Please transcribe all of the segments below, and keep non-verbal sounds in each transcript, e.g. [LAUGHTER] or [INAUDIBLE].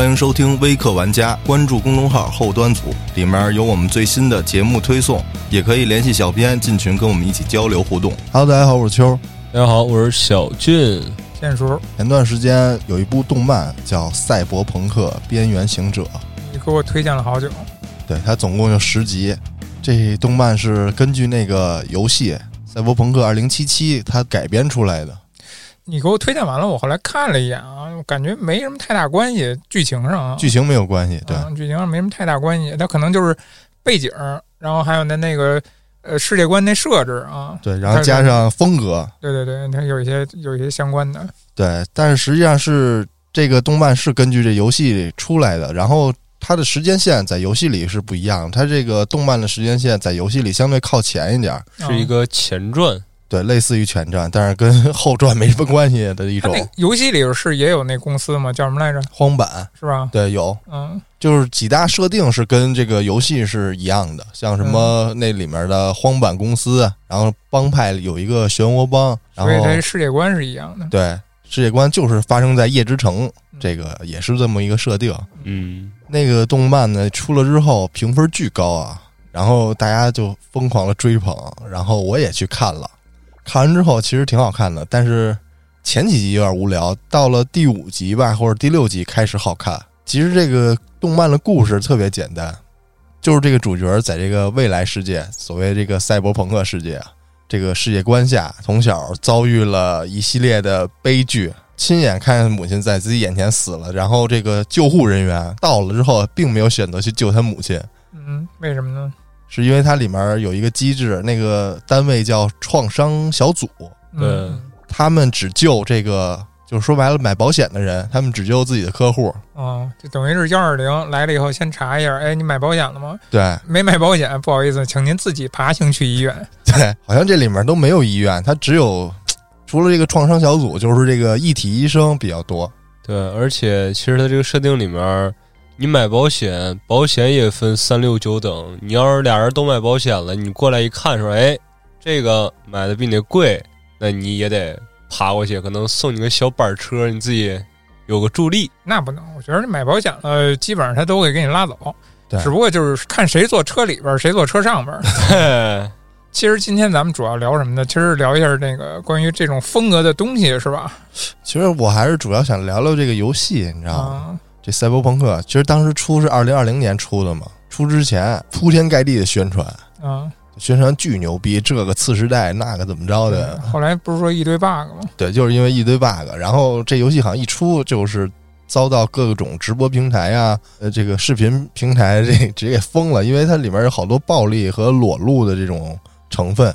欢迎收听微客玩家，关注公众号后端组，里面有我们最新的节目推送，也可以联系小编进群跟我们一起交流互动。Hello，大家好，我是秋。大家好，我是小俊。建叔，前段时间有一部动漫叫《赛博朋克：边缘行者》，你给我推荐了好久。对，它总共有十集。这动漫是根据那个游戏《赛博朋克2077》它改编出来的。你给我推荐完了，我后来看了一眼啊，我感觉没什么太大关系，剧情上啊，剧情没有关系，对，剧情上没什么太大关系，它可能就是背景，然后还有那那个呃世界观那设置啊，对，然后加上风格，对对对，它有一些有一些相关的，对，但是实际上是这个动漫是根据这游戏出来的，然后它的时间线在游戏里是不一样，它这个动漫的时间线在游戏里相对靠前一点，是一个前传。对，类似于前传，但是跟 [LAUGHS] 后传没什么关系的一种。游戏里是也有那公司吗？叫什么来着？荒坂是吧？对，有。嗯，就是几大设定是跟这个游戏是一样的，像什么那里面的荒坂公司，然后帮派有一个漩涡帮，所以它世界观是一样的。对，世界观就是发生在夜之城，这个也是这么一个设定。嗯，那个动漫呢出了之后评分巨高啊，然后大家就疯狂的追捧，然后我也去看了。看完之后其实挺好看的，但是前几集有点无聊，到了第五集吧或者第六集开始好看。其实这个动漫的故事特别简单，就是这个主角在这个未来世界，所谓这个赛博朋克世界，这个世界观下，从小遭遇了一系列的悲剧，亲眼看见母亲在自己眼前死了，然后这个救护人员到了之后，并没有选择去救他母亲。嗯，为什么呢？是因为它里面有一个机制，那个单位叫创伤小组，对，他们只救这个，就是说白了买保险的人，他们只救自己的客户。哦，就等于是幺二零来了以后，先查一下，哎，你买保险了吗？对，没买保险，不好意思，请您自己爬行去医院。[LAUGHS] 对，好像这里面都没有医院，它只有除了这个创伤小组，就是这个一体医生比较多。对，而且其实它这个设定里面。你买保险，保险也分三六九等。你要是俩人都买保险了，你过来一看说：“哎，这个买的比你贵，那你也得爬过去，可能送你个小板车，你自己有个助力。”那不能，我觉得买保险了，基本上他都会给你拉走。对，只不过就是看谁坐车里边，谁坐车上边。[LAUGHS] 其实今天咱们主要聊什么呢？其实聊一下那个关于这种风格的东西，是吧？其实我还是主要想聊聊这个游戏，你知道吗？这赛博朋克其实当时出是二零二零年出的嘛，出之前铺天盖地的宣传，啊，宣传巨牛逼，这个次时代那个怎么着的？后来不是说一堆 bug 吗？对，就是因为一堆 bug，然后这游戏好像一出就是遭到各种直播平台啊，呃，这个视频平台这直接给封了，因为它里面有好多暴力和裸露的这种成分。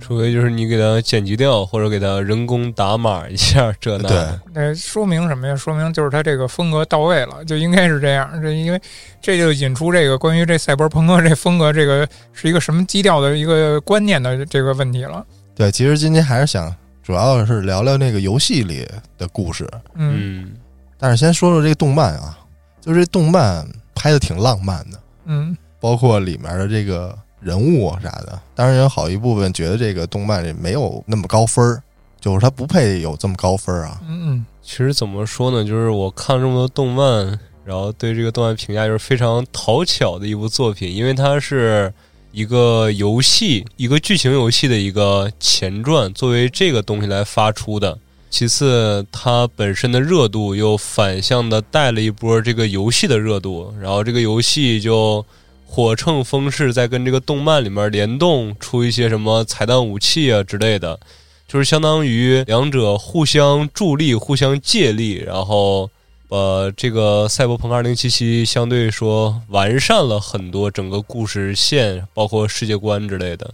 除非就是你给它剪辑掉，或者给它人工打码一下，这那。对，那说明什么呀？说明就是它这个风格到位了，就应该是这样。这因为这就引出这个关于这赛博朋克这风格，这个是一个什么基调的一个观念的这个问题了。对，其实今天还是想主要是聊聊那个游戏里的故事。嗯，但是先说说这个动漫啊，就是这动漫拍的挺浪漫的。嗯，包括里面的这个。人物啥的，当然有好一部分觉得这个动漫里没有那么高分儿，就是它不配有这么高分儿啊。嗯，其实怎么说呢，就是我看了这么多动漫，然后对这个动漫评价就是非常讨巧的一部作品，因为它是一个游戏，一个剧情游戏的一个前传，作为这个东西来发出的。其次，它本身的热度又反向的带了一波这个游戏的热度，然后这个游戏就。火乘风势在跟这个动漫里面联动出一些什么彩蛋武器啊之类的，就是相当于两者互相助力、互相借力，然后把这个《赛博朋克2077》相对说完善了很多，整个故事线包括世界观之类的。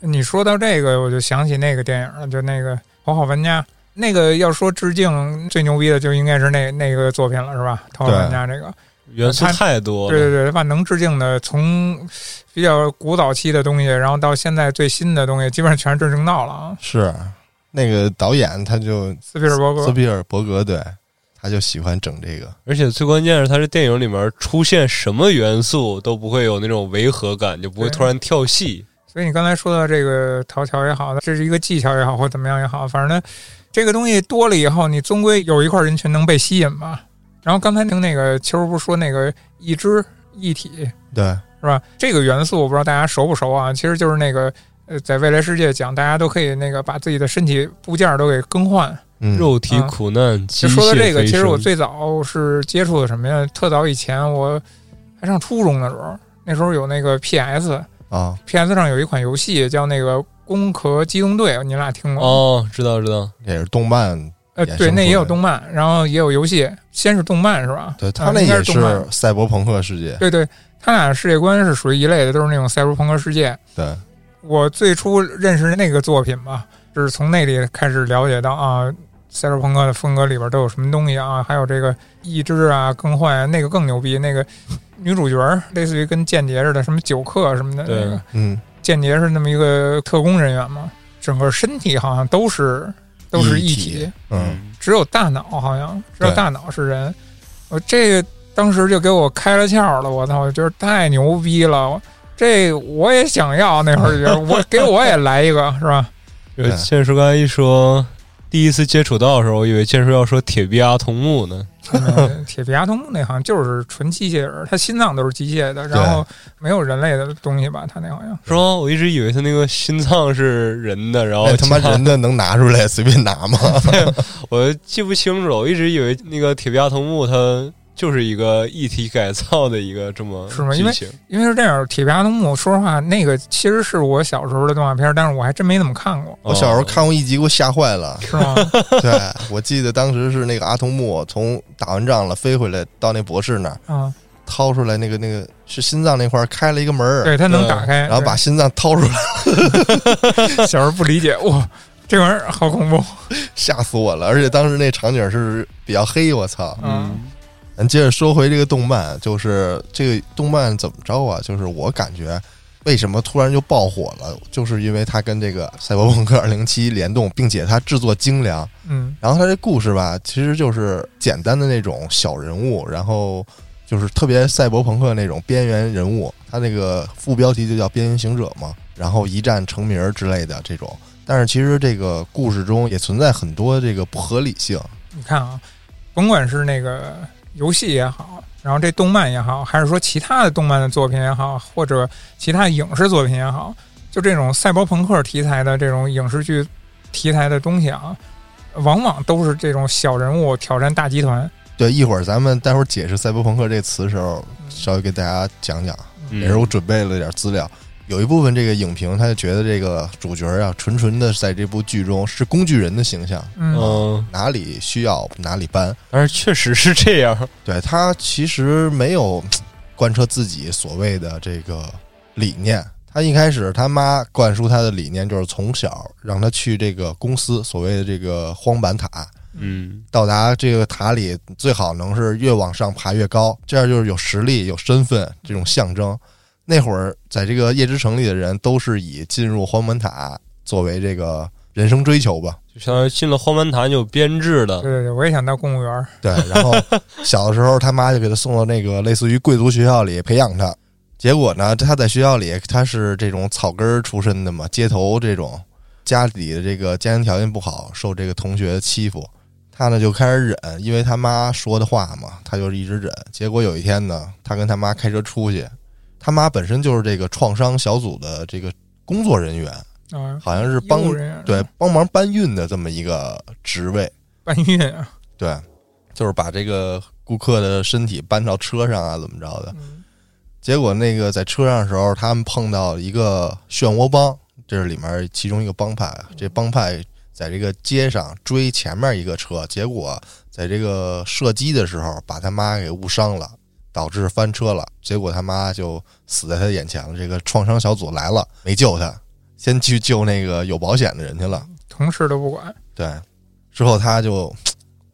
你说到这个，我就想起那个电影了，就那个《头号玩家》，那个要说致敬最牛逼的，就应该是那那个作品了，是吧？《头号玩家》这个。元素太多，对对对，万能致敬的，从比较古早期的东西，然后到现在最新的东西，基本上全是致敬到了啊。是那个导演，他就斯皮尔伯格，斯皮尔伯格，对，他就喜欢整这个。而且最关键是，他这电影里面出现什么元素都不会有那种违和感，就不会突然跳戏。所以你刚才说到这个讨巧也好，这是一个技巧也好，或怎么样也好，反正呢，这个东西多了以后，你终归有一块人群能被吸引吧。然后刚才听那个秋儿不是说那个一肢一体对，是吧？这个元素我不知道大家熟不熟啊？其实就是那个呃，在未来世界讲，大家都可以那个把自己的身体部件都给更换。嗯，肉体苦难，机就说到这个，其实我最早是接触的什么呀？特早以前我还上初中的时候，那时候有那个 PS，PS 啊，上有一款游戏叫那个《攻壳机动队》，你俩听过吗？哦，知道知道，也是动漫，呃，对，那也有动漫，然后也有游戏。先是动漫是吧？对他啊应该那也是。赛博朋克世界，对对，他俩世界观是属于一类的，都是那种赛博朋克世界。对，我最初认识那个作品吧，就是从那里开始了解到啊，赛博朋克的风格里边都有什么东西啊，还有这个意志啊、更换啊，那个更牛逼。那个女主角类似于跟间谍似的，什么酒客什么的，对那个嗯，间谍是那么一个特工人员嘛，整个身体好像都是都是一一体嗯，只有大脑好像只有大脑是人。我这个当时就给我开了窍了，我操，我觉得太牛逼了。这我也想要，那会儿就觉 [LAUGHS] 得我给我也来一个，是吧？就 [LAUGHS] 对剑叔刚才一说，第一次接触到的时候，我以为剑叔要说铁臂阿童木呢。嗯铁臂阿童木那好像就是纯机械人，他心脏都是机械的，然后没有人类的东西吧？他那好像是吗？我一直以为他那个心脏是人的，然后哎，他妈人的能拿出来随便拿吗？[LAUGHS] 我记不清楚了。我一直以为那个铁臂阿童木它就是一个一体改造的一个这么是吗因为因为是这样，铁臂阿童木，说实话，那个其实是我小时候的动画片，但是我还真没怎么看过，我小时候看过一集，给我吓坏了。[LAUGHS] 是吗？[LAUGHS] 对，我记得当时是那个阿童木从打完仗了飞回来，到那博士那儿啊，掏出来那个那个是心脏那块儿开了一个门儿，对，它能打开，然后把心脏掏出来，[LAUGHS] 小时候不理解，哇，这玩意儿好恐怖，吓死我了！而且当时那场景是比较黑，我操！嗯咱接着说回这个动漫，就是这个动漫怎么着啊？就是我感觉为什么突然就爆火了，就是因为它跟这个《赛博朋克2077》联动，并且它制作精良。嗯然后它这故事吧，其实就是简单的那种小人物，然后就是特别赛博朋克那种边缘人物。它那个副标题就叫“边缘行者”嘛，然后一战成名之类的这种。但是其实这个故事中也存在很多这个不合理性。你看啊，甭管是那个游戏也好，然后这动漫也好，还是说其他的动漫的作品也好，或者其他影视作品也好，就这种赛博朋克题材的这种影视剧题材的东西啊，往往都是这种小人物挑战大集团。对，一会儿咱们待会儿解释“赛博朋克”这词的时候，稍微给大家讲讲。嗯也是我准备了点资料。有一部分这个影评，他就觉得这个主角啊，纯纯的在这部剧中是工具人的形象，嗯嗯，哪里需要哪里搬。但是确实是这样。对他其实没有贯彻自己所谓的这个理念。他一开始他妈灌输他的理念就是从小让他去这个公司所谓的这个荒坂塔，嗯到达这个塔里最好能是越往上爬越高，这样就是有实力、有身份这种象征。那会儿在这个夜之城里的人都是以进入荒门塔作为这个人生追求吧。就相当于进了荒门塔就有编制的对，对对，我也想当公务员。对，然后 [LAUGHS] 小的时候他妈就给他送到那个类似于贵族学校里培养他。结果呢，他在学校里他是这种草根出身的嘛，街头这种，家里的这个家庭条件不好，受这个同学欺负，他呢就开始忍，因为他妈说的话嘛，他就一直忍。结果有一天呢，他跟他妈开车出去，他妈本身就是这个创伤小组的这个工作人员，啊，好像是帮对帮忙搬运的这么一个职位。[LAUGHS] 搬运啊，对，就是把这个顾客的身体搬到车上啊，怎么着的。嗯结果那个在车上的时候，他们碰到一个漩涡帮，这是里面其中一个帮派。这帮派在这个街上追前面一个车，结果在这个射击的时候把他妈给误伤了，导致翻车了。结果他妈就死在他眼前了。这个创伤小组来了，没救他，先去救那个有保险的人去了。同事都不管。对，之后他就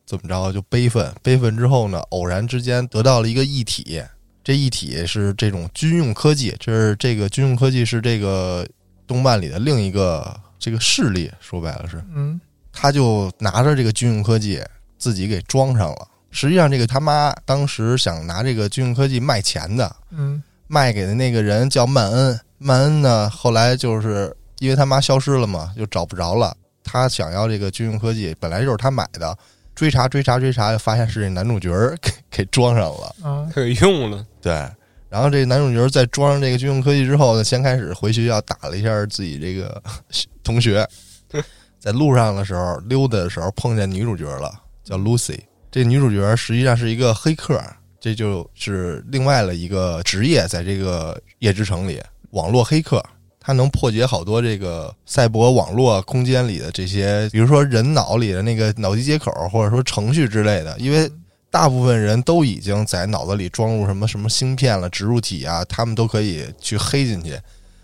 怎么着就悲愤，悲愤之后呢，偶然之间得到了一个异体，这一体是这种军用科技，这是这个军用科技是这个动漫里的另一个这个势力，说白了是，嗯他就拿着这个军用科技自己给装上了。实际上，这个他妈当时想拿这个军用科技卖钱的，嗯卖给的那个人叫曼恩，曼恩呢后来就是因为他妈消失了嘛，就找不着了。他想要这个军用科技，本来就是他买的，追查追查追查，就发现是这男主角儿 [LAUGHS] 给给装上了。嗯，可以用了。对，然后这男主角在装上这个军用科技之后呢，先开始回学校打了一下自己这个 [LAUGHS] 同学，[LAUGHS] 在路上的时候溜达的时候碰见女主角了，叫 Lucy。这女主角实际上是一个黑客，这就是另外的一个职业，在这个夜之城里，网络黑客。他能破解好多这个赛博网络空间里的这些，比如说人脑里的那个脑机接口，或者说程序之类的，因为大部分人都已经在脑子里装入什么什么芯片了、植入体啊，他们都可以去黑进去，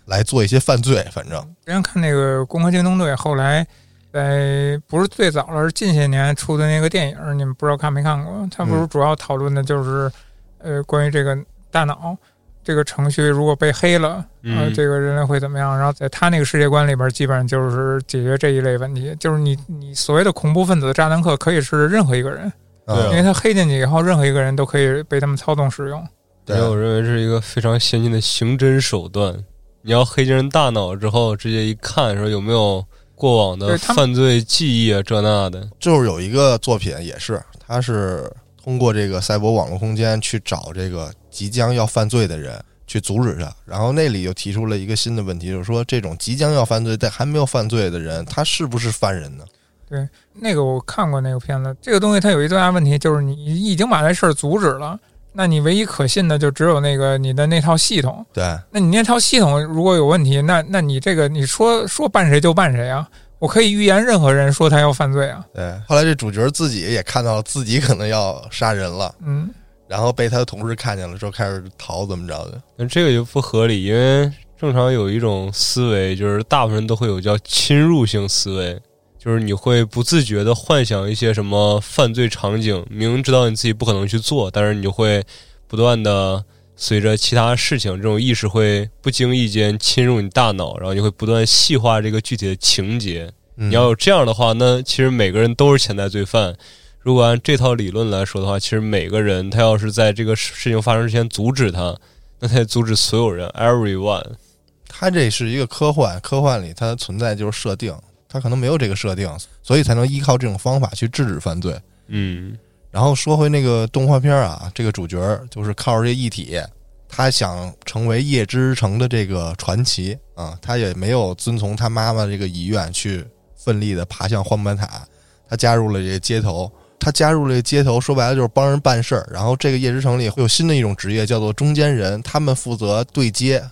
来做一些犯罪。反正之前看那个《攻壳机动队》，后来在不是最早了，是近些年出的那个电影，你们不知道看没看过？它不是主要讨论的就是，呃，关于这个大脑这个程序如果被黑了，呃，嗯这个人类会怎么样？然后在他那个世界观里边，基本上就是解决这一类问题，就是你你所谓的恐怖分子、炸弹客可以是任何一个人，对啊因为他黑进去以后，任何一个人都可以被他们操纵使用。对我认为是一个非常先进的刑侦手段。你要黑进人大脑之后，直接一看说有没有过往的犯罪记忆啊，这那的。就是有一个作品也是，他是通过这个赛博网络空间去找这个即将要犯罪的人，去阻止他。然后那里又提出了一个新的问题，就是说这种即将要犯罪但还没有犯罪的人，他是不是犯人呢？对那个我看过那个片子，这个东西它有一最大问题，就是你已经把这事儿阻止了，那你唯一可信的就只有那个你的那套系统。对，那你那套系统如果有问题，那那你这个你说说办谁就办谁啊？我可以预言任何人说他要犯罪啊。对。后来这主角自己也看到了自己可能要杀人了，嗯，然后被他的同事看见了之后开始逃，怎么着的？那这个就不合理，因为正常有一种思维，就是大部分人都会有叫侵入性思维，就是你会不自觉的幻想一些什么犯罪场景，明知道你自己不可能去做，但是你就会不断的随着其他事情，这种意识会不经意间侵入你大脑，然后你会不断细化这个具体的情节。嗯你要有这样的话，那其实每个人都是潜在罪犯。如果按这套理论来说的话，其实每个人他要是在这个事情发生之前阻止他，那他也阻止所有人，everyone。他这是一个科幻，科幻里它存在就是设定，他可能没有这个设定，所以才能依靠这种方法去制止犯罪。嗯然后说回那个动画片啊，这个主角就是靠着这一体，他想成为夜之城的这个传奇啊，他也没有遵从他妈妈这个遗愿去奋力的爬向荒坂塔，他加入了这个街头。他加入了这个街头，说白了就是帮人办事儿。然后这个夜之城里会有新的一种职业，叫做中间人，他们负责对接。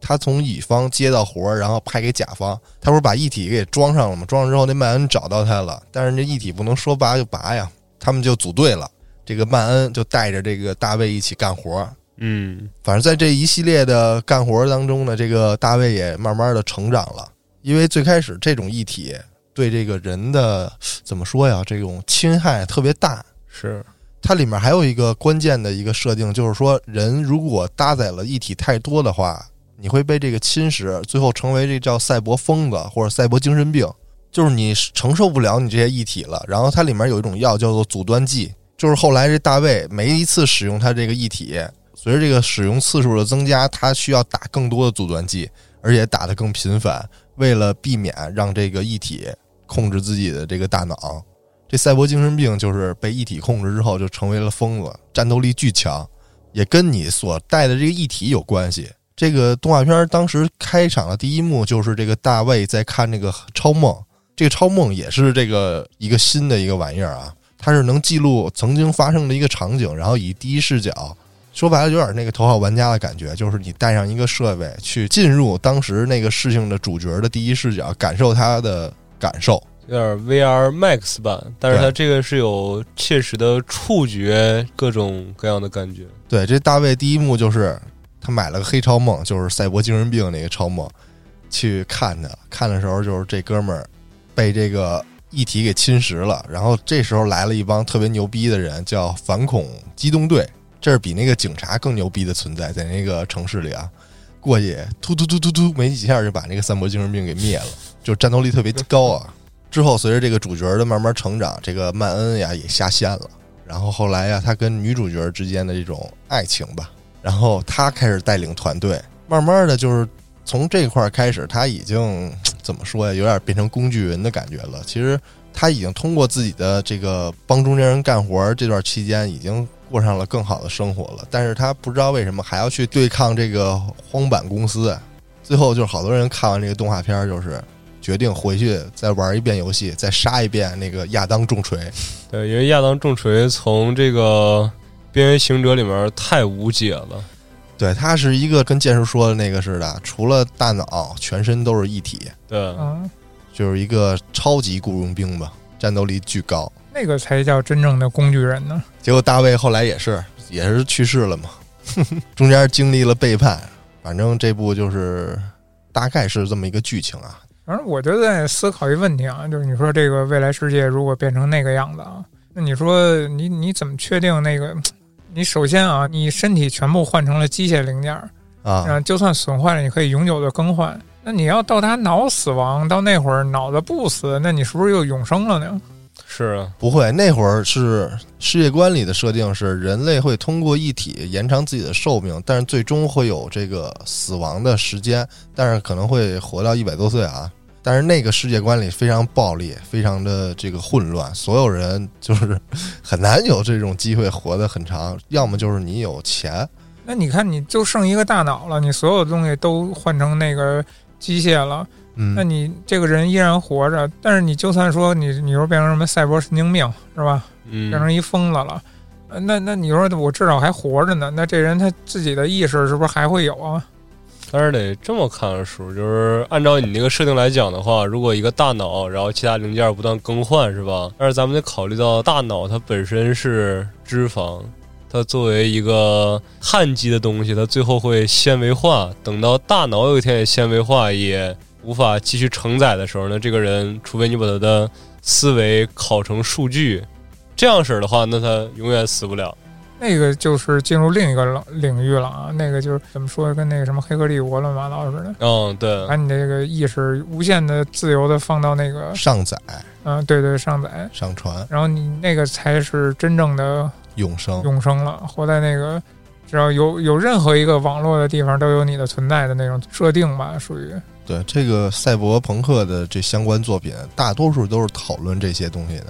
他从乙方接到活儿，然后派给甲方。他不是把一体给装上了吗？装上之后，那曼恩找到他了，但是这一体不能说拔就拔呀。他们就组队了。这个曼恩就带着这个大卫一起干活。嗯反正在这一系列的干活当中呢，这个大卫也慢慢的成长了。因为最开始这种一体对这个人的怎么说呀，这种侵害特别大。是它里面还有一个关键的一个设定，就是说人如果搭载了一体太多的话，你会被这个侵蚀，最后成为这叫赛博疯子或者赛博精神病，就是你承受不了你这些异体了。然后它里面有一种药叫做阻断剂，就是后来这大卫每一次使用他这个异体，随着这个使用次数的增加，他需要打更多的阻断剂，而且打得更频繁，为了避免让这个异体控制自己的这个大脑。这赛博精神病就是被一体控制之后就成为了疯子，战斗力巨强，也跟你所带的这个一体有关系。这个动画片当时开场的第一幕就是这个大卫在看这个超梦，这个超梦也是这个一个新的一个玩意儿啊，它是能记录曾经发生的一个场景，然后以第一视角，说白了有点那个头号玩家的感觉，就是你带上一个设备去进入当时那个事情的主角的第一视角，感受他的感受。有点 VR Max 版，但是对它这个是有切实的触觉，各种各样的感觉。对，这大卫第一幕就是他买了个黑超梦，就是赛博精神病那个超梦，去看他。看的时候就是这哥们儿被这个议题给侵蚀了，然后这时候来了一帮特别牛逼的人，叫反恐机动队，这是比那个警察更牛逼的存在，在那个城市里啊，过去突突突突突，没几下就把那个赛博精神病给灭了，就战斗力特别高啊。之后随着这个主角的慢慢成长，这个曼恩呀也下线了。然后后来呀，他跟女主角之间的这种爱情吧，然后他开始带领团队，慢慢的就是从这块儿开始，他已经 [TSK] 怎么说呀，有点变成工具人的感觉了。其实他已经通过自己的这个帮中间人干活儿这段期间，已经过上了更好的生活了。但是他不知道为什么还要去对抗这个荒坂公司。最后就是好多人看完这个动画片儿，就是决定回去再玩一遍游戏，再杀一遍那个亚当重锤。对，因为亚当重锤从这个边缘行者里面太无解了。对，他是一个跟剑叔说的那个似的，除了大脑，全身都是一体，对，嗯，就是一个超级雇佣兵吧，战斗力巨高。那个才叫真正的工具人呢。结果大卫后来也是也是去世了嘛，[LAUGHS] 中间经历了背叛，反正这部就是大概是这么一个剧情啊。反正我就在思考一个问题啊，就是你说这个未来世界如果变成那个样子啊，那你说你你怎么确定那个？你首先啊，你身体全部换成了机械零件儿啊，嗯，就算损坏了，你可以永久的更换。那你要到达脑死亡，到那会儿脑子不死，那你是不是又永生了呢？是啊，不会，那会儿是世界观里的设定是人类会通过一体延长自己的寿命，但是最终会有这个死亡的时间，但是可能会活到一百多岁啊。但是那个世界观里非常暴力，非常的这个混乱，所有人就是很难有这种机会活得很长，要么就是你有钱，那你看，你就剩一个大脑了，你所有东西都换成那个机械了，嗯，那你这个人依然活着，但是你就算说你你说变成什么赛博神经病是吧？嗯变，成一疯子了，呃那那你说我至少还活着呢，那这人他自己的意识是不是还会有啊？但是得这么看书，就是按照你那个设定来讲的话，如果一个大脑，然后其他零件不断更换，是吧？但是咱们得考虑到大脑它本身是脂肪，它作为一个碳基的东西，它最后会纤维化。等到大脑有一天也纤维化，也无法继续承载的时候呢，这个人除非你把他的思维拷成数据，这样式的话，那他永远死不了。那个就是进入另一个领领域了啊，那个就是怎么说，跟那个什么《黑客帝国》乱七八糟似的，嗯，对，把你这个意识无限的自由的放到那个，上载。嗯、对对，上载，上传。然后你那个才是真正的永生，永生了，活在那个只要有有任何一个网络的地方都有你的存在的那种设定吧，属于。对这个赛博朋克的这相关作品，大多数都是讨论这些东西的，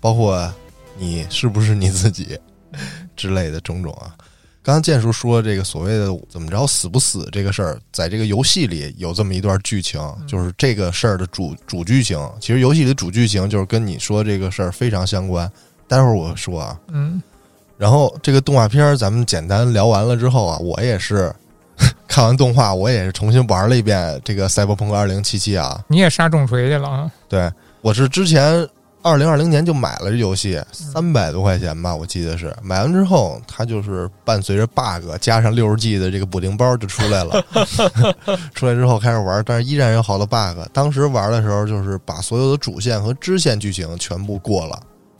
包括你是不是你自己 [LAUGHS] 之类的种种啊。刚刚建叔说这个所谓的怎么着死不死这个事儿，在这个游戏里有这么一段剧情，就是这个事儿的主主剧情。其实游戏里的主剧情就是跟你说这个事儿非常相关。待会儿我说啊，嗯，然后这个动画片儿咱们简单聊完了之后啊，我也是 [LAUGHS] 看完动画，我也是重新玩了一遍这个《赛博朋克2077》啊。你也杀重锤去了啊？对我是之前二零二零年就买了这游戏，三百多块钱吧，我记得是。买完之后，它就是伴随着 bug 加上六十 G 的这个补丁包就出来了。[LAUGHS] 出来之后开始玩，但是依然有好多 bug。当时玩的时候，就是把所有的主线和支线剧情全部过了。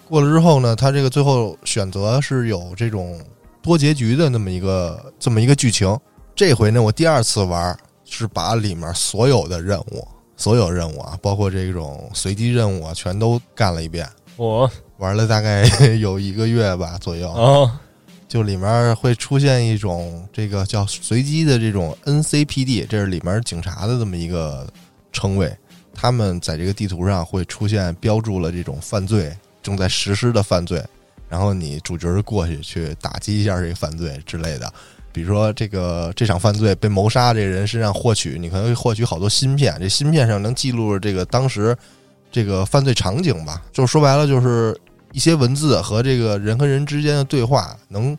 过了之后呢，它这个最后选择是有这种多结局的那么一个这么一个剧情。这回呢，我第二次玩是把里面所有的任务，所有任务啊，包括这种随机任务啊，全都干了一遍。我玩了大概有一个月吧左右，啊，就里面会出现一种这个叫随机的这种 NCPD，这是里面警察的这么一个称谓。他们在这个地图上会出现标注了这种犯罪正在实施的犯罪，然后你主角过去去打击一下这个犯罪之类的。比如说，这个这场犯罪被谋杀这人身上获取，你可能会获取好多芯片，这芯片上能记录这个当时这个犯罪场景吧。就说白了，就是一些文字和这个人和人之间的对话，能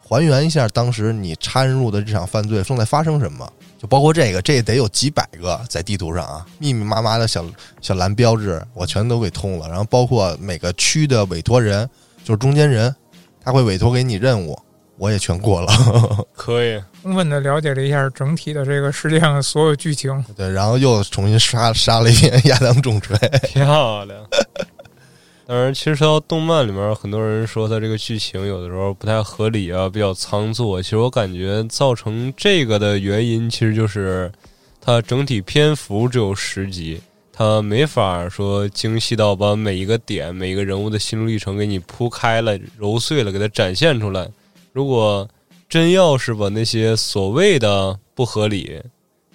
还原一下当时你掺入的这场犯罪正在发生什么。就包括这个，这得有几百个在地图上啊，密密麻麻的小小蓝标志，我全都给通了。然后包括每个区的委托人，就是中间人，他会委托给你任务，我也全过了。[LAUGHS] 可以，充分的了解了一下整体的这个世界上的所有剧情。对，然后又重新杀杀了一遍亚当重锤。[LAUGHS] 漂亮。当然，其实说到动漫里面，很多人说它这个剧情有的时候不太合理啊，比较仓促。其实我感觉造成这个的原因，其实就是它整体篇幅只有十集，它没法说精细到把每一个点、每一个人物的心路历程给你铺开了、揉碎了，给它展现出来。如果真要是把那些所谓的不合理，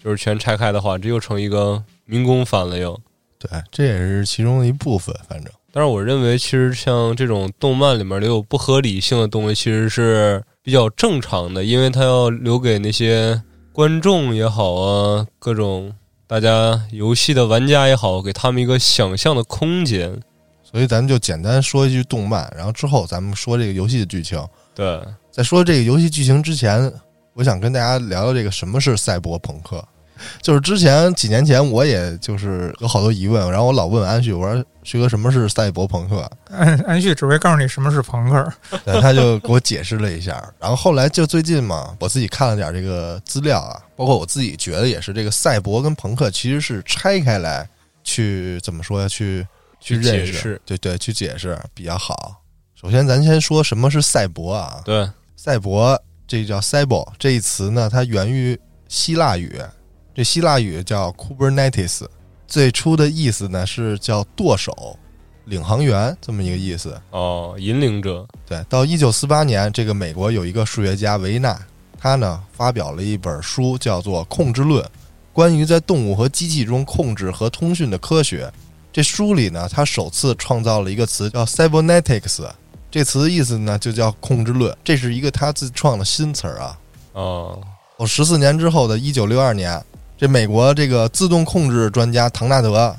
就是全拆开的话，这又成一个民工番了又。对，这也是其中的一部分。反正，但是我认为，其实像这种动漫里面留有不合理性的东西，其实是比较正常的，因为它要留给那些观众也好啊，各种大家游戏的玩家也好，给他们一个想象的空间。所以咱们就简单说一句动漫，然后之后咱们说这个游戏的剧情。对，在说这个游戏剧情之前，我想跟大家聊聊这个什么是赛博朋克。就是之前几年前，我也就是有好多疑问，然后我老问安旭，我说旭哥什么是赛博朋克？安安旭只会告诉你什么是朋克，对，他就给我解释了一下。然后后来就最近嘛，我自己看了点这个资料啊，包括我自己觉得也是，这个赛博跟朋克其实是拆开来去怎么说呀？去去认识，对对，去解释比较好。首先，咱先说什么是赛博啊？对，赛博这叫 cyber 这一词呢，它源于希腊语。这希腊语叫 Kubernetes，最初的意思呢是叫舵手、领航员这么一个意思哦，引领者。对，到一九四八年，这个美国有一个数学家维纳，他呢发表了一本书，叫做《控制论》，关于在动物和机器中控制和通讯的科学。这书里呢，他首次创造了一个词叫 Cybernetics，这词的意思呢就叫控制论，这是一个他自创的新词儿啊。哦，我，十四年之后的一九六二年。这美国这个自动控制专家唐纳德，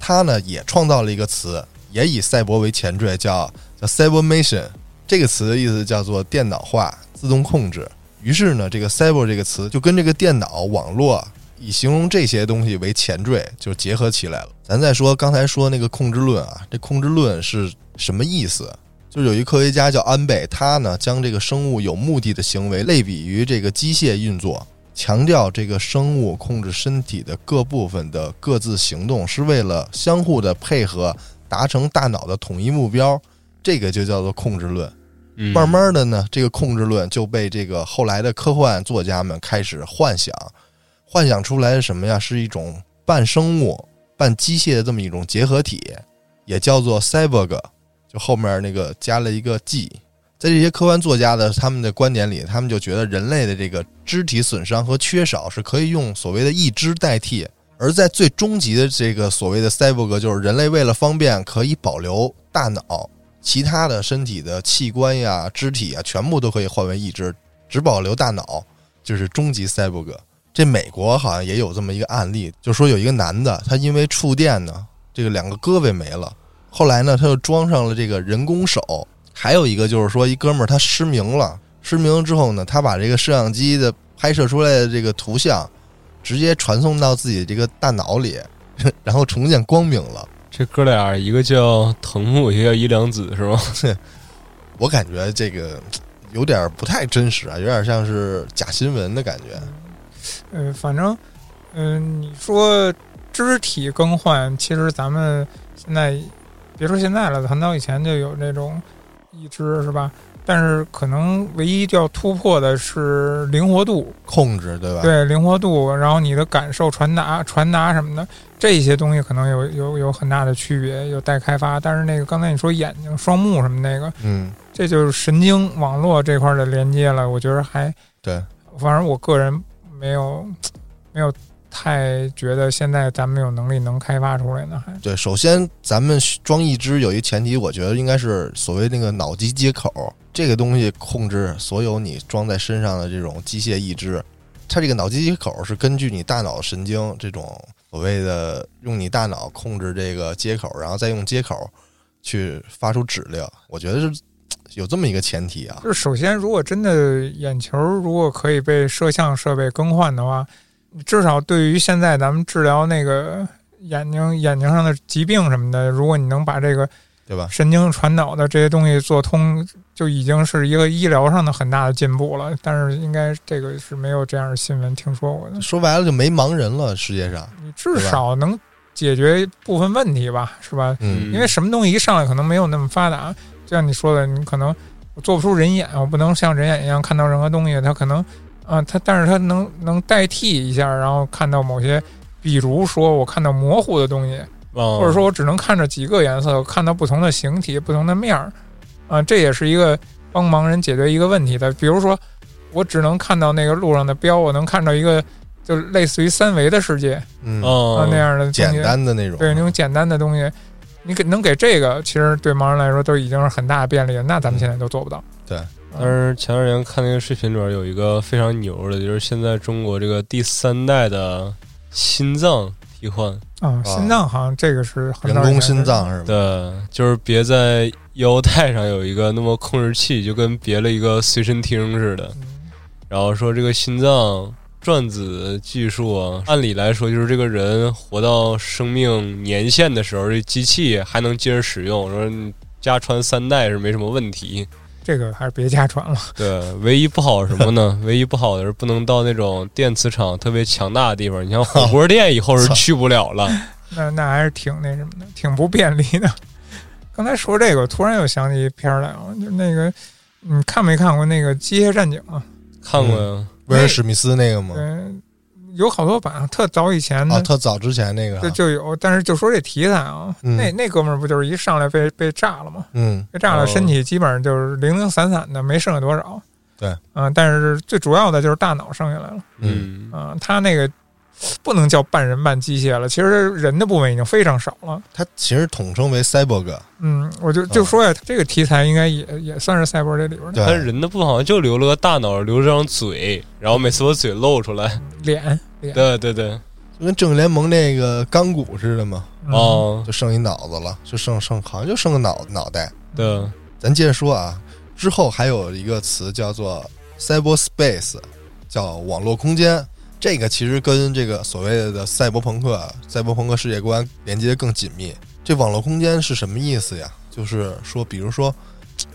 他呢也创造了一个词，也以赛博为前缀，叫叫 cybermation。这个词的意思叫做电脑化、自动控制。于是呢，这个 cyber 这个词就跟这个电脑、网络以形容这些东西为前缀，就结合起来了。咱再说刚才说那个控制论啊，这控制论是什么意思？就有一科学家叫安倍，他呢将这个生物有目的的行为类比于这个机械运作。强调这个生物控制身体的各部分的各自行动，是为了相互的配合，达成大脑的统一目标。这个就叫做控制论。慢慢的呢，这个控制论就被这个后来的科幻作家们开始幻想，幻想出来是什么呀？是一种半生物、半机械的这么一种结合体，也叫做 cyborg，就后面那个加了一个 G。在这些科幻作家的他们的观点里，他们就觉得人类的这个肢体损伤和缺少是可以用所谓的义肢代替，而在最终极的这个所谓的赛博格，就是人类为了方便可以保留大脑，其他的身体的器官呀、肢体啊，全部都可以换为义肢，只保留大脑，就是终极赛博格。这美国好像也有这么一个案例，就说有一个男的，他因为触电呢，这个两个胳膊没了，后来呢，他又装上了这个人工手。还有一个就是说，一哥们儿他失明了，失明之后呢，他把这个摄像机的拍摄出来的这个图像，直接传送到自己这个大脑里，[LAUGHS] 然后重见光明了。这哥俩一个叫藤木，一个叫伊良子，是吗？[LAUGHS] 我感觉这个有点不太真实啊，有点像是假新闻的感觉。呃，反正，嗯，你说肢体更换，其实咱们现在别说现在了，很早以前就有这种。一只是吧？但是可能唯一要突破的是灵活度控制，对吧？对，灵活度，然后你的感受传达、传达什么的这些东西可能有有有很大的区别，有待开发。但是那个刚才你说眼睛、双目什么那个，嗯，这就是神经网络这块的连接了。我觉得还对，反正我个人没有没有。太觉得现在咱们有能力能开发出来呢？还对，首先咱们装一只有一前提，我觉得应该是所谓那个脑机接口，这个东西控制所有你装在身上的这种机械义肢。它这个脑机接口是根据你大脑神经这种所谓的用你大脑控制这个接口，然后再用接口去发出指令。我觉得是有这么一个前提啊。就是首先，如果真的眼球如果可以被摄像设备更换的话。至少对于现在咱们治疗那个眼睛眼睛上的疾病什么的，如果你能把这个对吧神经传导的这些东西做通，就已经是一个医疗上的很大的进步了。但是应该这个是没有这样的新闻听说过的。说白了就没盲人了，世界上你至少能解决部分问题吧，是吧？嗯，因为什么东西一上来可能没有那么发达，就像你说的，你可能我做不出人眼，我不能像人眼一样看到任何东西，它可能。啊，它但是它能能代替一下，然后看到某些，比如说我看到模糊的东西，或者说我只能看着几个颜色，看到不同的形体、不同的面儿，啊，这也是一个帮盲人解决一个问题的。比如说，我只能看到那个路上的标，我能看到一个就类似于三维的世界嗯，那样的简单的那种，对那种简单的东西，你给能给这个，其实对盲人来说都已经是很大的便利了。那咱们现在都做不到。对，但是前段时间看那个视频里边有一个非常牛的，就是现在中国这个第三代的心脏替换，啊，心脏好像这个是很人工心脏是吧？对，就是别在腰带上有一个那么控制器，就跟别了一个随身听似的。嗯然后说这个心脏转子技术啊，按理来说就是这个人活到生命年限的时候，这机器还能接着使用，说你家传三代是没什么问题。这个还是别家传了。对，唯一不好什么呢？[LAUGHS] 唯一不好的是不能到那种电磁场特别强大的地方。你像火锅店以后是去不了了。[LAUGHS] 那那还是挺那什么的，挺不便利的。[LAUGHS] 刚才说这个，突然又想起一片儿来了，就那个，你看没看过那个《机械战警》啊？看过呀？威尔史密斯那个吗？对，有好多版，特早以前哦，的特早之前那个啊，就就有，但是就说这题材啊，嗯那那哥们儿不就是一上来被被炸了吗？嗯被炸了，哦身体基本上就是零零散散的，没剩下多少。对，嗯、但是最主要的就是大脑剩下来了。嗯，嗯，嗯、他那个不能叫半人半机械了，其实人的部分已经非常少了。它其实统称为 cyborg，嗯，我就就说呀，这个题材应该也也算是赛博这里边的对但是人的部分好像就留了个大脑，留了张嘴，然后每次把嘴露出来。脸脸。对对对，就跟正义联盟那个钢骨似的嘛，嗯，哦，就剩一脑子了，就剩剩好像就剩个脑脑袋。对，咱接着说啊，之后还有一个词叫做 cyberspace，叫网络空间。这个其实跟这个所谓的赛博朋克、赛博朋克世界观连接更紧密。这网络空间是什么意思呀？就是说，比如说，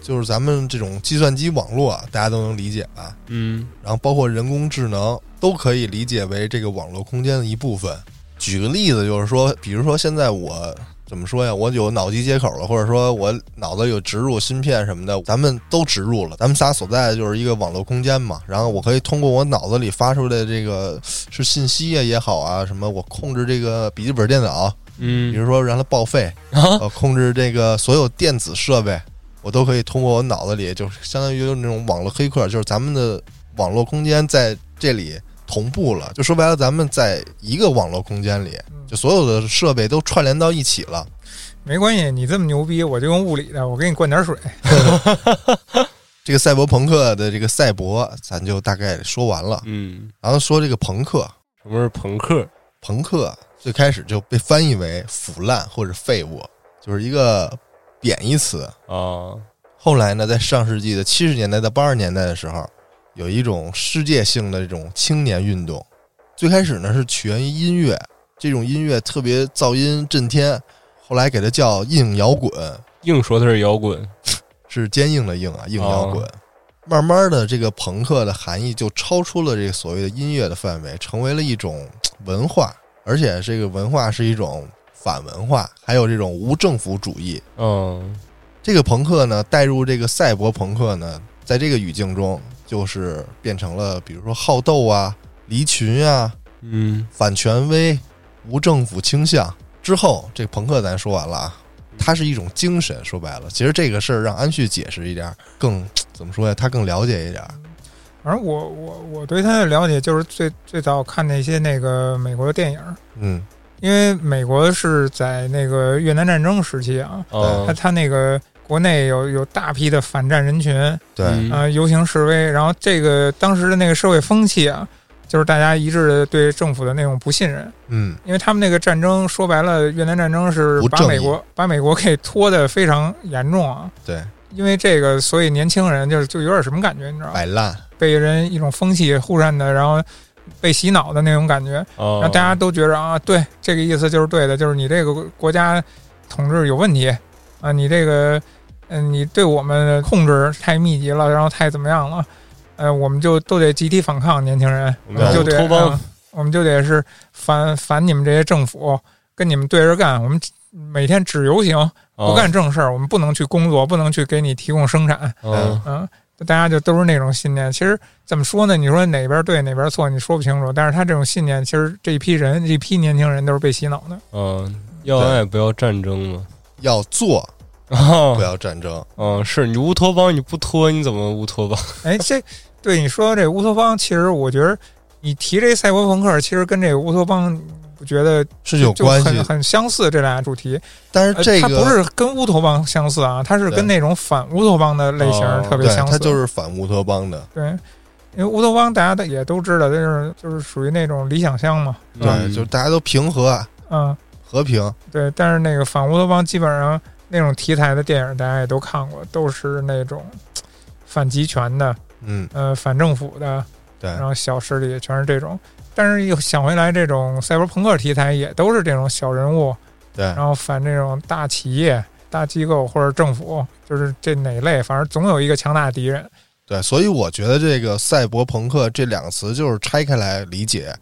就是咱们这种计算机网络啊，大家都能理解吧？嗯然后包括人工智能都可以理解为这个网络空间的一部分。举个例子，就是说，比如说现在我怎么说呀？我有脑机接口了，或者说我脑子有植入芯片什么的，咱们都植入了，咱们仨所在的就是一个网络空间嘛。然后我可以通过我脑子里发出的这个是信息啊也好啊，什么我控制这个笔记本电脑，嗯比嗯如说让它报废，啊，呃，控制这个所有电子设备，我都可以通过我脑子里，就是相当于有那种网络黑客，就是咱们的网络空间在这里同步了。就说白了，咱们在一个网络空间里，就所有的设备都串联到一起了。没关系，你这么牛逼，我就用物理的，我给你灌点水。[LAUGHS] 这个赛博朋克的这个赛博，咱就大概说完了。嗯，然后说这个朋克，什么是朋克？朋克最开始就被翻译为腐烂或者废物，就是一个贬义词。啊，后来呢，在上世纪的七十年代到八十年代的时候，有一种世界性的这种青年运动。最开始呢是起源于音乐，这种音乐特别噪音震天，后来给它叫硬摇滚，硬说它是摇滚。是坚硬的硬啊，硬摇滚。慢慢的，这个朋克的含义就超出了这个所谓的音乐的范围，成为了一种文化，而且这个文化是一种反文化，还有这种无政府主义。嗯这个朋克呢，带入这个赛博朋克呢，在这个语境中，就是变成了比如说好斗啊、离群啊、嗯反权威、无政府倾向。之后，这朋克咱说完了啊，它是一种精神。说白了，其实这个事儿让安旭解释一点儿，更怎么说呀？他更了解一点儿。反正我我我对他的了解就是最最早看那些那个美国的电影，嗯因为美国是在那个越南战争时期啊，啊他他那个国内有有大批的反战人群啊、对，啊游行示威，然后这个当时的那个社会风气啊，就是大家一致的对政府的那种不信任，嗯。因为他们那个战争说白了，越南战争是把美国把美国给拖得非常严重啊。对，因为这个，所以年轻人就是就有点什么感觉，你知道吧？摆烂。被人一种风气忽然的，然后被洗脑的那种感觉，啊，然后大家都觉着啊，对这个意思就是对的，就是你这个国家统治有问题啊，你这个嗯，你对我们控制太密集了，然后太怎么样了，呃，我们就都得集体反抗，年轻人，我们就得脱帮嗯我们就得是反反你们这些政府，跟你们对着干，我们每天只游行，不啊干正事儿，我们不能去工作，不能去给你提供生产，嗯嗯，大家就都是那种信念。其实怎么说呢？你说哪边对哪边错，你说不清楚。但是他这种信念，其实这一批人，这一批年轻人都是被洗脑的。嗯，要爱不要战争嘛。要做啊不要战争。嗯，是你乌托邦你不脱你怎么乌托邦？[LAUGHS] 哎，这对你说这乌托邦，其实我觉得你提这赛博朋克，其实跟这个乌托邦，我觉得是有关系很，很相似。这俩主题，但是呃这个它不是跟乌托邦相似啊，它是跟那种反乌托邦的类型特别相似。它就是反乌托邦的，对，因为乌托邦大家都也都知道，就是就是属于那种理想乡嘛。对，嗯就是大家都平和嗯，和平，对。但是那个反乌托邦基本上那种题材的电影，大家也都看过，都是那种反集权的，嗯，呃，反政府的，对然后小势力全是这种。但是又想回来，这种赛博朋克题材也都是这种小人物，对然后反这种大企业、大机构或者政府，就是这哪类，反正总有一个强大的敌人。对，所以我觉得这个赛博朋克这两个词就是拆开来理解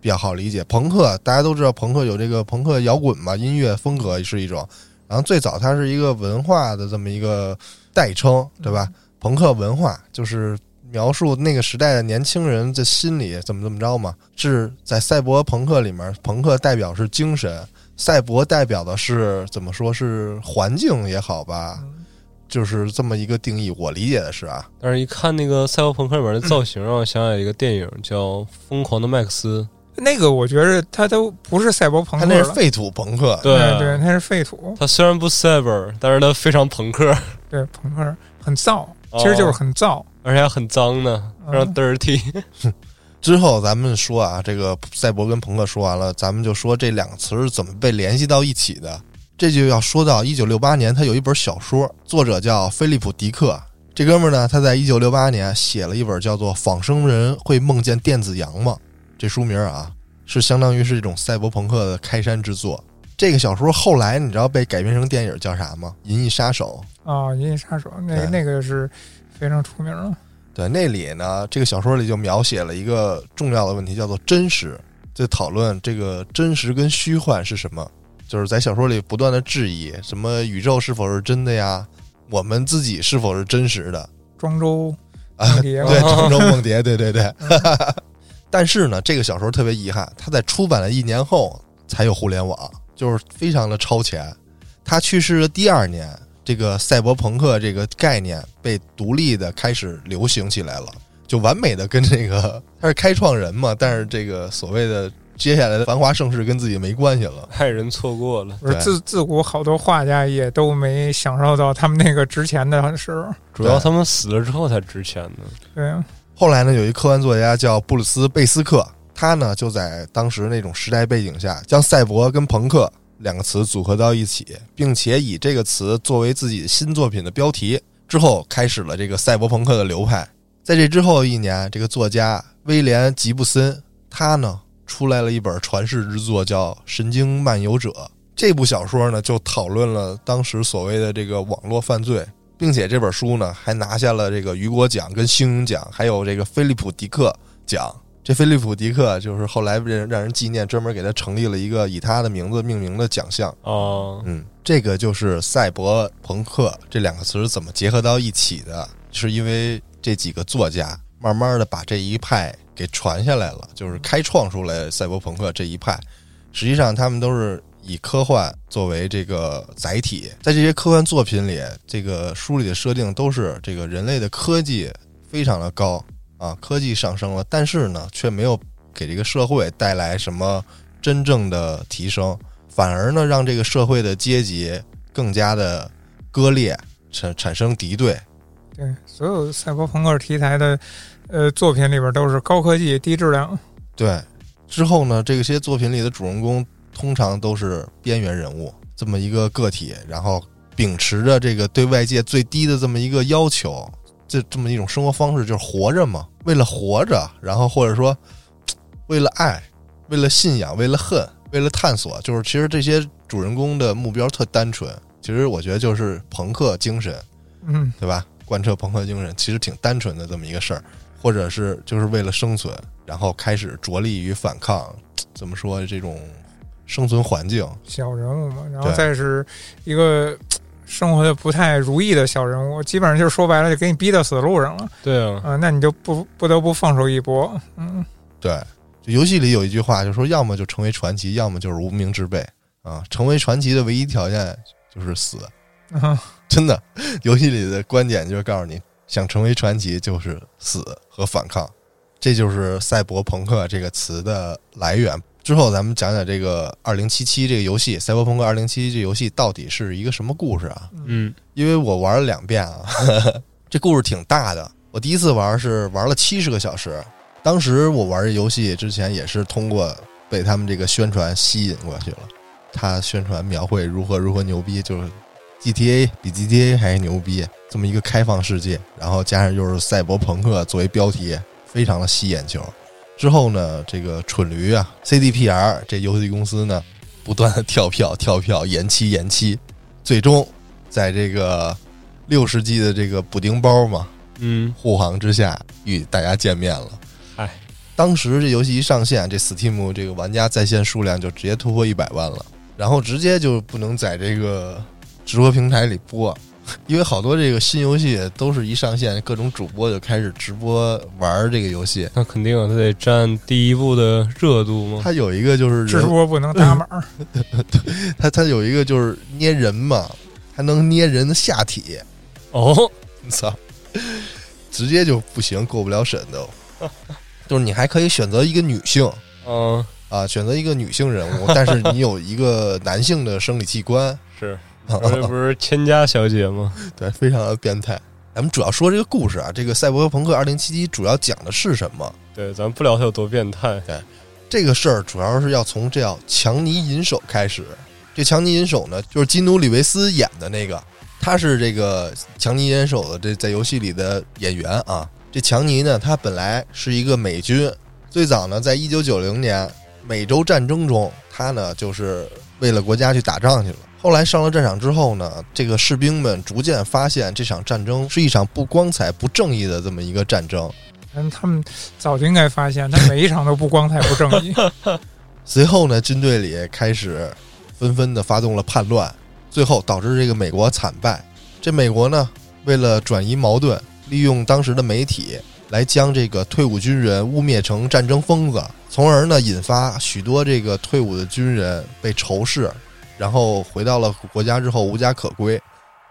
比较好理解。朋克大家都知道，朋克有这个朋克摇滚嘛，音乐风格是一种。然后最早它是一个文化的这么一个代称，对吧？朋克文化就是描述那个时代的年轻人的心理怎么怎么着嘛。是在赛博朋克里面，朋克代表是精神，赛博代表的是怎么说是环境也好吧，就是这么一个定义。我理解的是啊，但是一看那个赛博朋克里面的造型，让我想起来一个电影叫《疯狂的麦克斯》。那个我觉着它都不是赛博朋克了，他那是废土朋克，对对对，它是废土，它虽然不 cyber，但是它非常朋克，对朋克很燥，其实就是很燥。而且还很脏呢，非常嗯 dirty。[LAUGHS] 之后咱们说啊，这个赛博跟朋克说完了，咱们就说这两个词是怎么被联系到一起的。这就要说到一九六八年，他有一本小说，作者叫菲利普·迪克。这哥们儿呢，他在一九六八年写了一本叫做《仿生人会梦见电子羊吗》这书名啊，是相当于是一种赛博朋克的开山之作。这个小说后来你知道被改编成电影叫啥吗？《银翼杀手》。啊，银翼杀手那那个是非常出名的。对，那里呢，这个小说里就描写了一个重要的问题，叫做真实。就讨论这个真实跟虚幻是什么，就是在小说里不断的质疑什么宇宙是否是真的呀，我们自己是否是真实的庄周啊？对，庄周梦蝶，对对对。[LAUGHS] 但是呢，这个小说特别遗憾，它在出版了一年后才有互联网，就是非常的超前。他去世的第二年，这个赛博朋克这个概念被独立的开始流行起来了，就完美的跟这个他是开创人嘛，但是这个所谓的接下来的繁华盛世跟自己没关系了。害人错过了。自自古好多画家也都没享受到他们那个值钱的时候。主要他们死了之后才值钱呢。对啊，后来呢，有一科幻作家叫布鲁斯·贝斯克，他呢就在当时那种时代背景下，将赛博跟朋克两个词组合到一起，并且以这个词作为自己新作品的标题。之后开始了这个赛博朋克的流派。在这之后一年，这个作家威廉·吉布森，他呢出来了一本传世之作，叫《神经漫游者》。这部小说呢，就讨论了当时所谓的这个网络犯罪，并且这本书呢还拿下了这个雨果奖、跟星云奖，还有这个菲利普·迪克奖。这菲利普·迪克就是后来让让人纪念，专门给他成立了一个以他的名字命名的奖项。哦，嗯，这个就是赛博朋克这两个词是怎么结合到一起的，是因为这几个作家慢慢的把这一派给传下来了，就是开创出来赛博朋克这一派。实际上，他们都是以科幻作为这个载体，在这些科幻作品里，这个书里的设定都是这个人类的科技非常的高啊，科技上升了，但是呢，却没有给这个社会带来什么真正的提升。反而呢，让这个社会的阶级更加的割裂，产产生敌对。对，所有赛博朋克题材的呃作品里边都是高科技低质量。对，之后呢，这些作品里的主人公通常都是边缘人物，这么一个个体，然后秉持着这个对外界最低的这么一个要求，这这么一种生活方式，就是活着嘛，为了活着，然后或者说为了爱，为了信仰，为了恨，为了探索，就是其实这些主人公的目标特单纯。其实我觉得就是朋克精神，嗯，对吧？贯彻朋克精神，其实挺单纯的这么一个事儿，或者是就是为了生存，然后开始着力于反抗，怎么说这种生存环境？小人物嘛，然后再是一个生活的不太如意的小人物，基本上就是说白了，就给你逼到死路上了对啊，啊、那你就不不得不放手一搏。嗯，对，就游戏里有一句话，就说要么就成为传奇，要么就是无名之辈啊。成为传奇的唯一条件就是死，啊 [LAUGHS] 真的，游戏里的观点就是告诉你，想成为传奇就是死和反抗。这就是赛博朋克这个词的来源。之后咱们讲讲这个二零七七这个游戏，赛博朋克二零七七这游戏到底是一个什么故事啊？嗯因为我玩了两遍啊，[LAUGHS] 这故事挺大的。我第一次玩是玩了七十个小时，当时我玩这游戏之前也是通过被他们这个宣传吸引过去了。他宣传描绘如何如何牛逼，就是 GTA 比 GTA 还牛逼，这么一个开放世界，然后加上又是赛博朋克作为标题，非常的吸眼球。之后呢，这个蠢驴啊，CDPR 这游戏公司呢，不断的跳票、跳票、延期、延期，最终在这个六十 G 的这个补丁包嘛嗯，护航之下，与大家见面了。嗨，当时这游戏一上线，这 Steam 这个玩家在线数量就直接突破一百万了，然后直接就不能在这个直播平台里播，[LAUGHS] 因为好多这个新游戏都是一上线，各种主播就开始直播玩这个游戏。那肯定啊，他得占第一部的热度嘛。它有一个就是直，播不能打码儿，[LAUGHS] 它它有一个就是捏人嘛，还能捏人的下体，哦，[LAUGHS] 操，直接就不行，过不了审都。就是你还可以选择一个女性嗯，啊，选择一个女性人物，但是你有一个男性的生理器官，是，[LAUGHS] 这不是千家小姐吗？[LAUGHS] 对，非常的变态。咱们主要说这个故事啊，这个《赛博朋克2077》主要讲的是什么？对，咱不聊它有多变态。这个事儿主要是要从这叫强尼银手开始。这强尼银手呢，就是基努里维斯演的那个，他是这个强尼银手的这在游戏里的演员啊。这强尼呢，他本来是一个美军，最早呢，在一九九零年美洲战争中，他呢就是为了国家去打仗去了。后来上了战场之后呢，这个士兵们逐渐发现这场战争是一场不光彩、不正义的这么一个战争。嗯，他们早就应该发现，他每一场都不光彩不正义。[LAUGHS] 随后呢，军队里开始纷纷的发动了叛乱，最后导致这个美国惨败。这美国呢，为了转移矛盾，利用当时的媒体来将这个退伍军人污蔑成战争疯子，从而呢引发许多这个退伍的军人被仇视，然后回到了国家之后无家可归，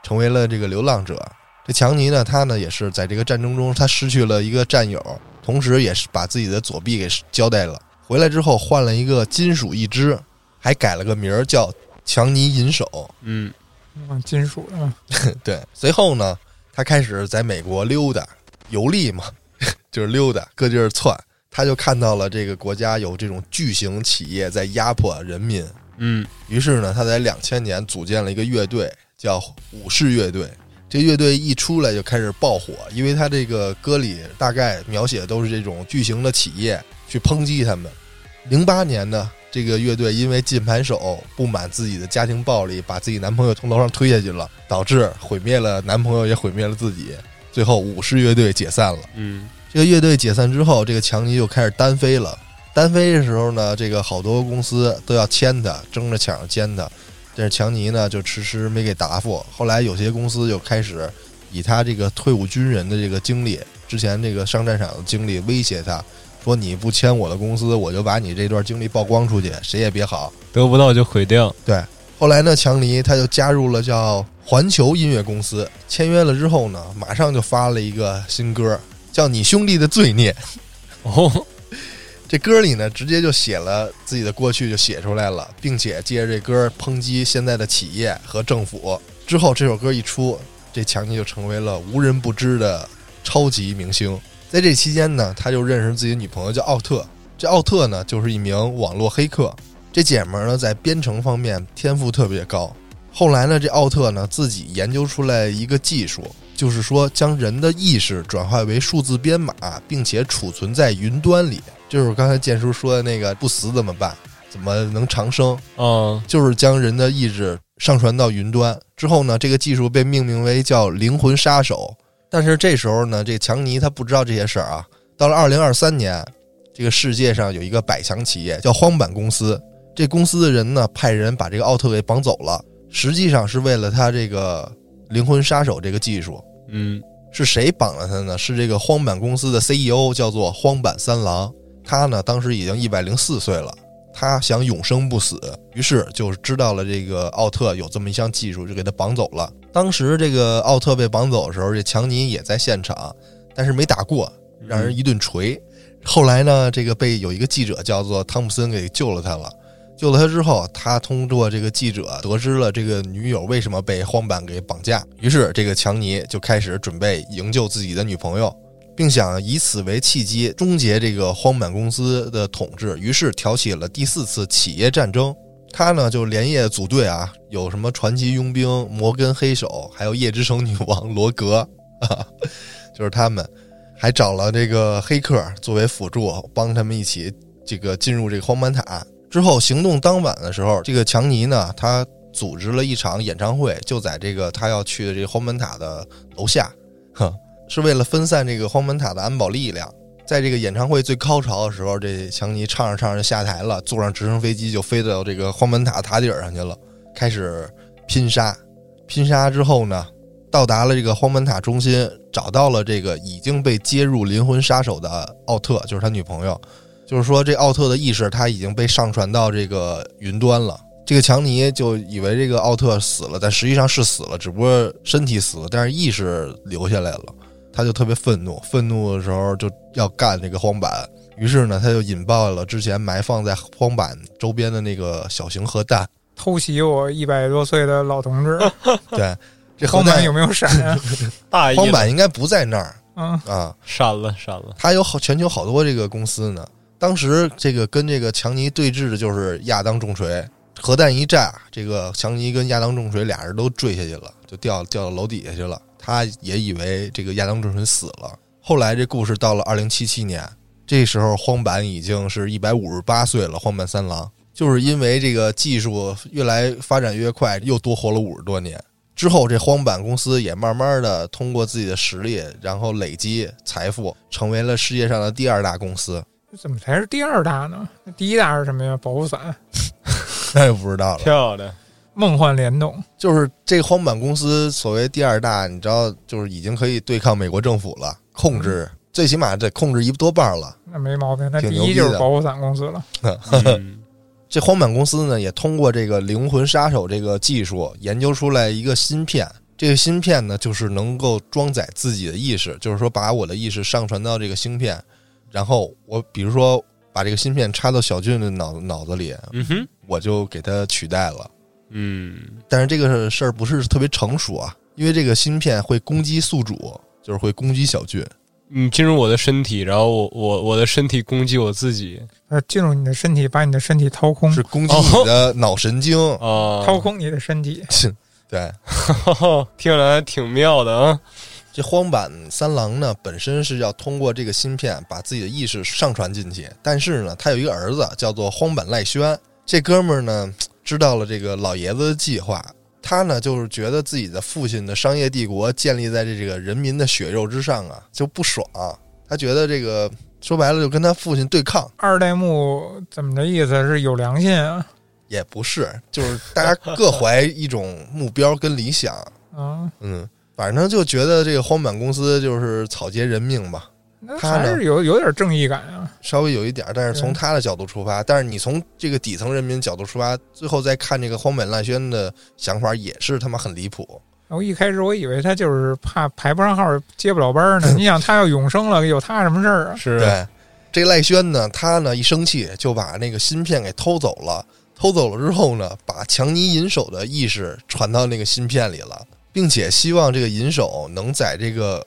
成为了这个流浪者。这强尼呢，他呢也是在这个战争中，他失去了一个战友，同时也是把自己的左臂给交代了。回来之后换了一个金属义肢，还改了个名儿叫强尼银手。嗯，嗯，金属的，对，随后呢，他开始在美国溜达游历嘛，就是溜达 [LAUGHS] 各地儿窜。他就看到了这个国家有这种巨型企业在压迫人民，嗯，于是呢，他在两千年组建了一个乐队，叫武士乐队。这乐队一出来就开始爆火，因为他这个歌里大概描写的都是这种巨型的企业去抨击他们。零八年呢，这个乐队因为键盘手不满自己的家庭暴力，把自己男朋友从楼上推下去了，导致毁灭了男朋友，也毁灭了自己。最后，武士乐队解散了。嗯，这个乐队解散之后，这个强尼就开始单飞了。单飞的时候呢，这个好多公司都要签他，争着抢着签他，但是强尼呢就迟迟没给答复。后来有些公司就开始以他这个退伍军人的这个经历，之前这个上战场的经历威胁他，说你不签我的公司，我就把你这段经历曝光出去，谁也别好。得不到就毁掉。对，后来呢，强尼他就加入了叫环球音乐公司，签约了之后呢，马上就发了一个新歌，叫《你兄弟的罪孽》。哦，这歌里呢，直接就写了自己的过去，就写出来了，并且借着这歌抨击现在的企业和政府。之后这首歌一出，这强尼就成为了无人不知的超级明星。在这期间呢，他就认识自己女朋友叫奥特。这奥特呢，就是一名网络黑客。这姐们儿呢，在编程方面天赋特别高。后来呢，这奥特呢自己研究出来一个技术，就是说将人的意识转化为数字编码，并且储存在云端里。就是刚才建叔说的那个不死怎么办？怎么能长生？嗯，就是将人的意志上传到云端之后呢，这个技术被命名为叫灵魂杀手。但是这时候呢，这强尼他不知道这些事儿啊。到了二零二三年，这个世界上有一个百强企业叫荒坂公司，这公司的人呢派人把这个奥特给绑走了，实际上是为了他这个灵魂杀手这个技术。嗯，是谁绑了他呢？是这个荒坂公司的 CEO，叫做荒坂三郎。他呢，当时已经一百零四岁了，他想永生不死，于是就知道了这个奥特有这么一项技术，就给他绑走了。当时这个奥特被绑走的时候，这强尼也在现场，但是没打过，让人一顿锤。后来呢，这个被有一个记者叫做汤姆森给救了他了。救了他之后，他通过这个记者得知了这个女友为什么被荒坂给绑架，于是这个强尼就开始准备营救自己的女朋友，并想以此为契机终结这个荒坂公司的统治，于是挑起了第四次企业战争。他呢就连夜组队啊，有什么传奇佣兵摩根黑手，还有夜之城女王罗格，啊，[LAUGHS] 就是他们，还找了这个黑客作为辅助，帮他们一起这个进入这个荒坂塔。之后行动当晚的时候，这个强尼呢，他组织了一场演唱会，就在这个他要去的这个荒坂塔的楼下，是为了分散这个荒门塔的安保力量。在这个演唱会最高潮的时候，这强尼唱着唱着下台了，坐上直升飞机就飞到这个荒门塔塔顶上去了，开始拼杀。拼杀之后呢，到达了这个荒门塔中心，找到了这个已经被接入灵魂杀手的奥特，就是他女朋友。就是说，这奥特的意识他已经被上传到这个云端了。这个强尼就以为这个奥特死了，但实际上是死了，只不过身体死了，但是意识留下来了。他就特别愤怒，愤怒的时候就要干这个荒坂。于是呢，他就引爆了之前埋放在荒坂周边的那个小型核弹，偷袭我一百多岁的老同志。[LAUGHS] 对，这核荒坂有没有闪啊？[LAUGHS] 大荒坂应该不在那儿嗯，啊。闪了闪了，他有好全球好多这个公司呢。当时这个跟这个强尼对峙的就是亚当重锤，核弹一炸，这个强尼跟亚当重锤俩人都坠下去了，就掉掉到楼底下去了。他也以为这个亚当正淳死了。后来这故事到了二零七七年，这时候荒坂已经是一百五十八岁了。荒坂三郎就是因为这个技术越来发展越快，又多活了五十多年。之后，这荒坂公司也慢慢的通过自己的实力，然后累积财富，成为了世界上的第二大公司。怎么才是第二大呢？第一大是什么呀？保护伞、[LAUGHS] 那就不知道了。漂亮，梦幻联动。就是这个荒坂公司所谓第二大，你知道，就是已经可以对抗美国政府了，控制最起码得控制一多半了。那没毛病。那挺第一就是保护伞公司了。[LAUGHS] 嗯这荒坂公司呢，也通过这个灵魂杀手这个技术，研究出来一个芯片。这个芯片呢，就是能够装载自己的意识，就是说把我的意识上传到这个芯片，然后我比如说把这个芯片插到小俊的脑脑子里，嗯哼，我就给他取代了。嗯，但是这个事儿不是特别成熟啊，因为这个芯片会攻击宿主，就是会攻击小俊。你进入我的身体，然后我我我的身体攻击我自己呃，进入你的身体，把你的身体掏空，是攻击你的脑神经。啊，掏空你的身体。[LAUGHS] 对，[LAUGHS] 听起来挺妙的啊。这荒坂三郎呢，本身是要通过这个芯片把自己的意识上传进去，但是呢，他有一个儿子叫做荒坂赖宣，这哥们儿呢知道了这个老爷子的计划，他呢就是觉得自己的父亲的商业帝国建立在这这个人民的血肉之上啊，就不爽，他觉得这个说白了就跟他父亲对抗。二代目怎么的意思是有良心啊？也不是，就是大家各怀一种目标跟理想，啊，嗯，反正就觉得这个荒坂公司就是草菅人命吧，那他还是有有点正义感啊。稍微有一点儿，但是从他的角度出发，但是你从这个底层人民角度出发，最后再看这个荒本赖宣的想法，也是他妈很离谱。我一开始我以为他就是怕排不上号，接不了班呢。你想他要永生了，有他什么事儿啊？是，对，这赖宣呢，他呢一生气就把那个芯片给偷走了，偷走了之后呢，把强尼银手的意识传到那个芯片里了，并且希望这个银手能在这个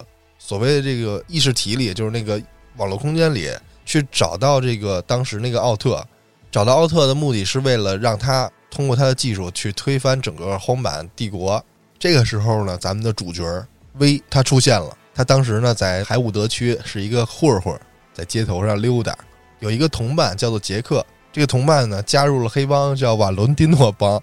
所谓的这个意识体里，就是那个网络空间里去找到这个当时那个奥特。找到奥特的目的是为了让他通过他的技术去推翻整个荒坂帝国。这个时候呢，咱们的主角威他出现了。他当时呢在海伍德区是一个混混，在街头上溜达，有一个同伴叫做杰克。这个同伴呢加入了黑帮，叫瓦伦蒂诺帮。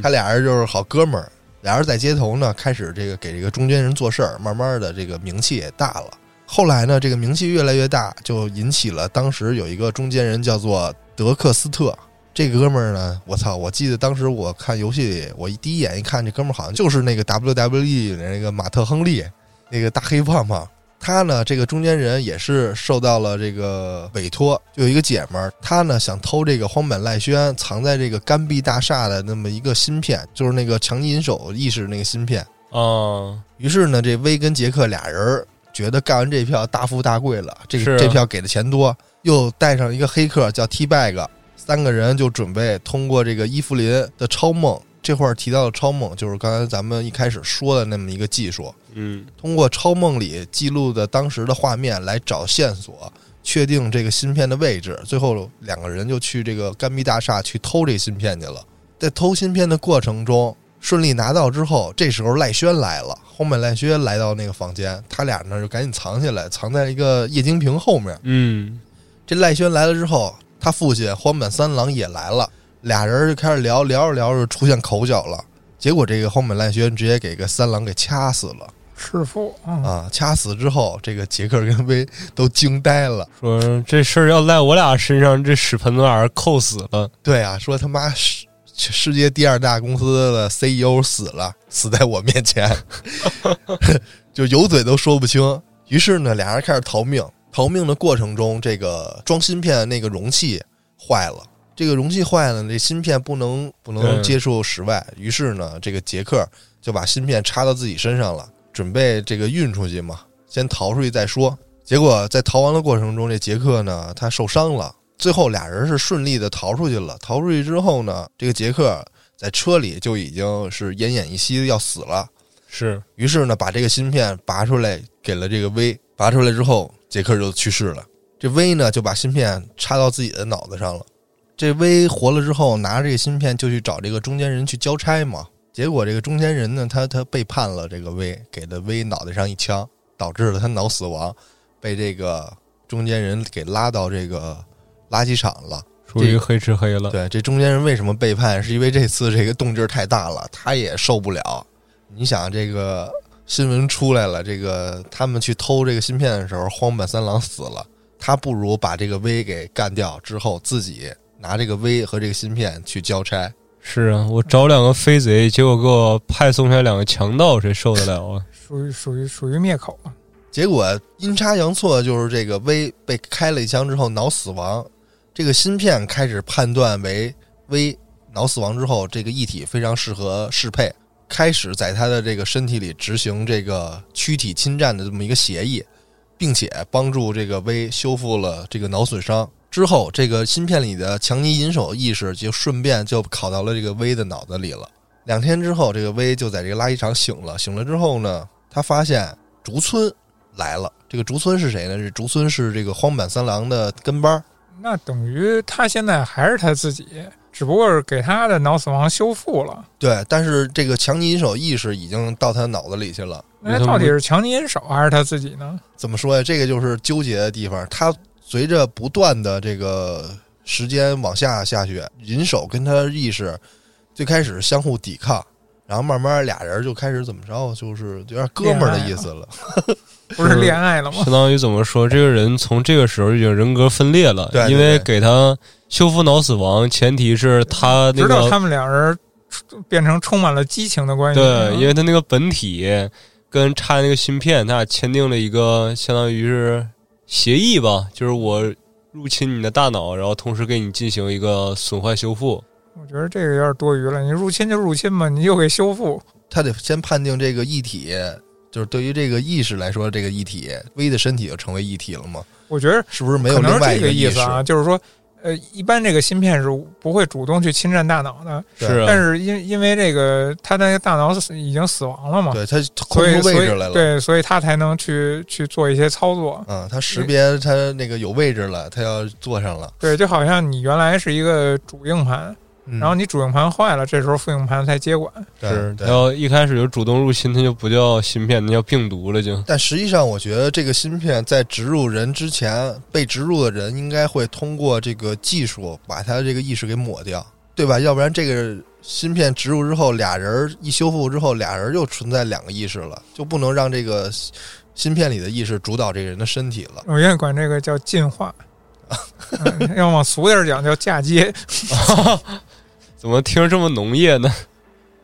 他俩人就是好哥们儿，俩人在街头呢开始这个给这个中间人做事儿，慢慢的这个名气也大了。后来呢，这个名气越来越大，就引起了当时有一个中间人叫做德克斯特。这哥们儿呢，我操！我记得当时我看游戏里，我第一眼一看，这哥们儿好像就是那个 WWE 里那个马特·亨利，那个大黑胖胖。他呢，这个中间人也是受到了这个委托，就有一个姐们儿，她呢想偷这个荒坂赖宣藏在这个甘碧大厦的那么一个芯片，就是那个强尼银手意识那个芯片。啊，于是呢，这威跟杰克俩人觉得干完这票大富大贵了，这这票给的钱多，又带上一个黑客叫 T Bag，三个人就准备通过这个伊芙琳的超梦。这块儿提到的超梦，就是刚才咱们一开始说的那么一个技术，嗯通过超梦里记录的当时的画面来找线索，确定这个芯片的位置。最后两个人就去这个甘碧大厦去偷这个芯片去了。在偷芯片的过程中，顺利拿到之后，这时候赖轩来了，后面赖轩来到那个房间，他俩呢就赶紧藏起来，藏在一个液晶屏后面。嗯这赖轩来了之后，他父亲荒坂三郎也来了，俩人就开始聊，聊着聊着出现口角了。结果这个荒坂赖轩直接给个三郎给掐死了。弑父啊，啊，掐死之后，这个杰克跟威都惊呆了。说这事儿要赖我俩身上，这屎盆子玩意儿扣死了。对啊，说他妈世世界第二大公司的 CEO 死了，死在我面前，[LAUGHS] 就有嘴都说不清。于是呢，俩人开始逃命。逃命的过程中，这个装芯片的那个容器坏了。这个容器坏了，这芯片不能不能接触室外。于是呢，这个杰克就把芯片插到自己身上了，准备这个运出去嘛，先逃出去再说。结果在逃亡的过程中，这杰克呢他受伤了。最后俩人是顺利的逃出去了。逃出去之后呢，这个杰克在车里就已经是奄奄一息要死了。是于是呢，把这个芯片拔出来给了这个 V，。拔出来之后，杰克就去世了。这 V 呢就把芯片插到自己的脑子上了。这 V 活了之后，拿着这个芯片就去找这个中间人去交差嘛。结果这个中间人呢，他他背叛了这个 V，，给了 V 脑袋上一枪，导致了他脑死亡，被这个中间人给拉到这个垃圾场了。属于黑吃黑了。对，这中间人为什么背叛？是因为这次这个动静太大了，他也受不了。你想，这个新闻出来了，这个他们去偷这个芯片的时候，荒坂三郎死了，他不如把这个 V 给干掉之后，自己拿这个 V 和这个芯片去交差。是啊，我找两个飞贼，结果给我派送下两个强盗，谁受得了啊？属于属于属于灭口啊。结果阴差阳错，就是这个威被开了一枪之后脑死亡，这个芯片开始判断为威脑死亡之后，这个异体非常适合适配，开始在他的这个身体里执行这个躯体侵占的这么一个协议，并且帮助这个威修复了这个脑损伤。之后，这个芯片里的强尼银手意识就顺便就考到了这个威的脑子里了。两天之后，这个威就在这个垃圾场醒了。醒了之后呢，他发现竹村来了。这个竹村是谁呢？这竹村是这个荒坂三郎的跟班儿。那等于他现在还是他自己，只不过是给他的脑死亡修复了。对，但是这个强尼银手意识已经到他脑子里去了。那到底是强尼银手还是他自己呢？怎么说呀？这个就是纠结的地方。他随着不断的这个时间往下下去，银手跟他意识最开始相互抵抗，然后慢慢俩人就开始怎么着，就是有点哥们儿的意思了。[LAUGHS] 不是恋爱了吗？相当于怎么说，这个人从这个时候已经人格分裂了，对对因为给他修复脑死亡，前提是他那个直到他们俩人变成充满了激情的关系。对，因为他那个本体跟插那个芯片，他俩签订了一个相当于是协议吧，就是我入侵你的大脑，然后同时给你进行一个损坏修复。我觉得这个有点多余了。你入侵就入侵嘛，你又给修复。他得先判定这个异体，就是对于这个意识来说，这个异体 V 的身体就成为异体了吗？我觉得是不是没有另外一个意思啊，就是说，呃，一般这个芯片是不会主动去侵占大脑的，是啊，但是因因为这个他的大脑死已经死亡了嘛，对它空所以所以出位置来了。对，所以它才能去去做一些操作。嗯，它识别它那个有位置了，它要坐上了。对，就好像你原来是一个主硬盘，嗯然后你主硬盘坏了，这时候副硬盘才接管。是，然后一开始就主动入侵，它就不叫芯片，那叫病毒了就。但实际上，我觉得这个芯片在植入人之前，被植入的人应该会通过这个技术把他这个意识给抹掉，对吧？要不然这个芯片植入之后，俩人一修复之后，俩人又存在两个意识了，就不能让这个芯片里的意识主导这个人的身体了。我愿意管这个叫进化，[LAUGHS] 嗯要往俗点讲叫嫁接。怎么听着这么农业呢？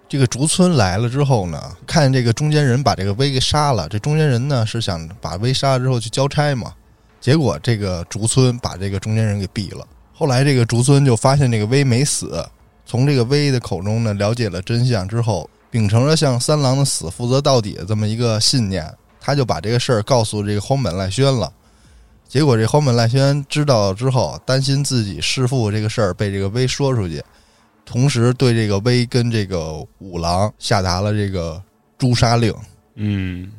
这个竹村来了之后呢，看这个中间人把这个威给杀了。这中间人呢是想把威杀了之后去交差嘛，结果这个竹村把这个中间人给毙了。后来这个竹村就发现这个威没死，从这个威的口中呢了解了真相之后，秉承着向三郎的死负责到底的这么一个信念，他就把这个事儿告诉这个荒本赖宣了。结果这荒本赖宣知道之后，担心自己弑父这个事儿被这个威说出去，同时对这个威跟这个五郎下达了这个诛杀令。嗯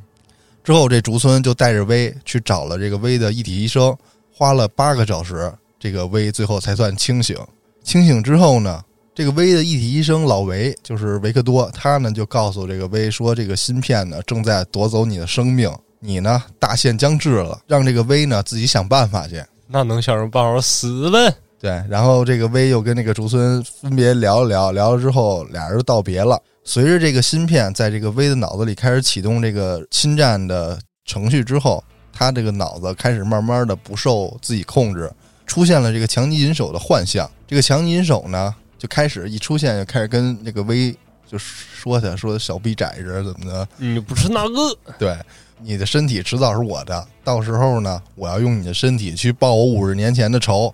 之后，这竹村就带着威去找了这个威的一体医生，花了八个小时，这个威最后才算清醒。清醒之后呢，这个威的一体医生老维就是维克多，他呢就告诉这个威说，这个芯片呢正在夺走你的生命，你呢大限将至了，让这个威呢自己想办法去。那能想什么办法？死呗！对，然后这个威又跟那个竹村分别聊了聊，聊了之后，俩人就道别了。随着这个芯片在这个威的脑子里开始启动这个侵占的程序之后，他这个脑子开始慢慢的不受自己控制，出现了这个强尼银手的幻象。这个强尼银手呢，就开始一出现就开始跟那个威就说他说小逼崽子怎么的，你不是那个？对，你的身体迟早是我的，到时候呢，我要用你的身体去报我五十年前的仇，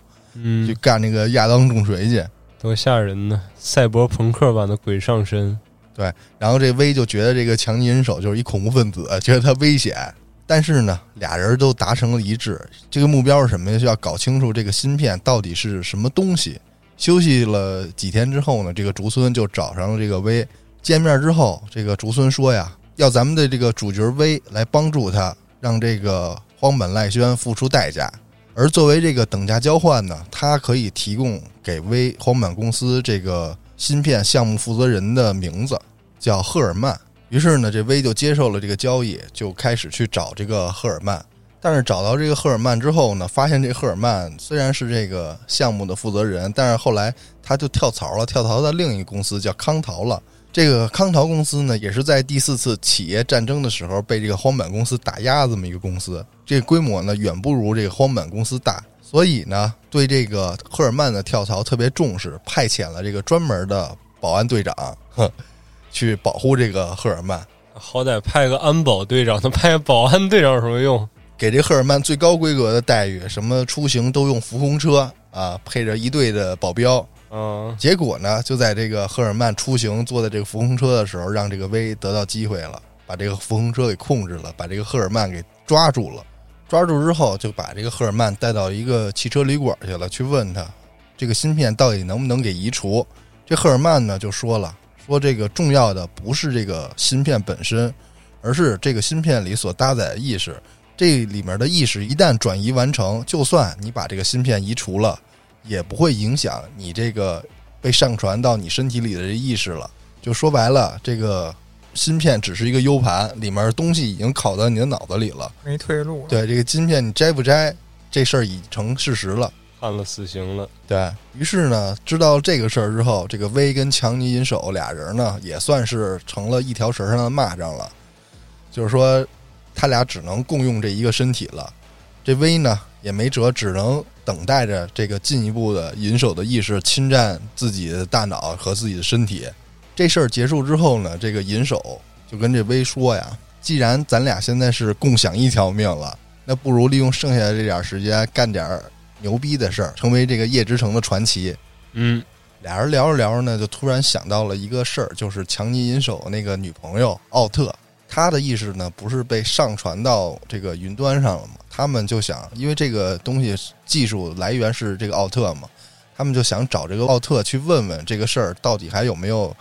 去嗯，干那个亚当重锤去。多吓人呢！赛博朋克版的鬼上身。对然后这威就觉得这个强尼人手就是一恐怖分子，觉得他危险。但是呢，俩人都达成了一致，这个目标是什么呀？就要搞清楚这个芯片到底是什么东西。休息了几天之后呢，这个竹村就找上了这个威。见面之后，这个竹村说呀，要咱们的这个主角威来帮助他，让这个荒本赖宣付出代价。而作为这个等价交换呢，它可以提供给微荒板公司这个芯片项目负责人的名字，叫赫尔曼。于是呢，这微就接受了这个交易，就开始去找这个赫尔曼。但是找到这个赫尔曼之后呢，发现这赫尔曼虽然是这个项目的负责人，但是后来他就跳槽了，跳槽到另一个公司叫康陶了。这个康陶公司呢，也是在第四次企业战争的时候被这个荒坂公司打压这么一个公司。这规模呢，远不如这个荒坂公司大，所以呢，对这个赫尔曼的跳槽特别重视，派遣了这个专门的保安队长，哼，去保护这个赫尔曼。好歹派个安保队长，他派个保安队长有什么用？给这赫尔曼最高规格的待遇，什么出行都用浮空车啊，配着一队的保镖。嗯，结果呢，就在这个赫尔曼出行坐在这个浮空车的时候，让这个威得到机会了，把这个浮空车给控制了，把这个赫尔曼给抓住了。抓住之后，就把这个赫尔曼带到一个汽车旅馆去了，去问他这个芯片到底能不能给移除。这赫尔曼呢就说了，说这个重要的不是这个芯片本身，而是这个芯片里所搭载的意识。这里面的意识一旦转移完成，就算你把这个芯片移除了，也不会影响你这个被上传到你身体里的这意识了。就说白了，这个芯片只是一个 U 盘，里面东西已经拷到你的脑子里了。没退路了。对这个芯片，你摘不摘，这事儿已成事实了。判了死刑了。对于是呢，知道这个事儿之后，这个威跟强尼银手俩人呢，也算是成了一条绳上的蚂蚱了。就是说，他俩只能共用这一个身体了。这威呢，也没辙，只能等待着这个进一步的银手的意识侵占自己的大脑和自己的身体。这事儿结束之后呢，这个银手就跟这威说呀：“既然咱俩现在是共享一条命了，那不如利用剩下的这点时间干点儿牛逼的事儿，成为这个夜之城的传奇。”嗯，俩人聊着聊着呢，就突然想到了一个事儿，就是强尼银手那个女朋友奥特，她的意识呢不是被上传到这个云端上了吗？他们就想，因为这个东西技术来源是这个奥特嘛，他们就想找这个奥特去问问这个事儿到底还有没有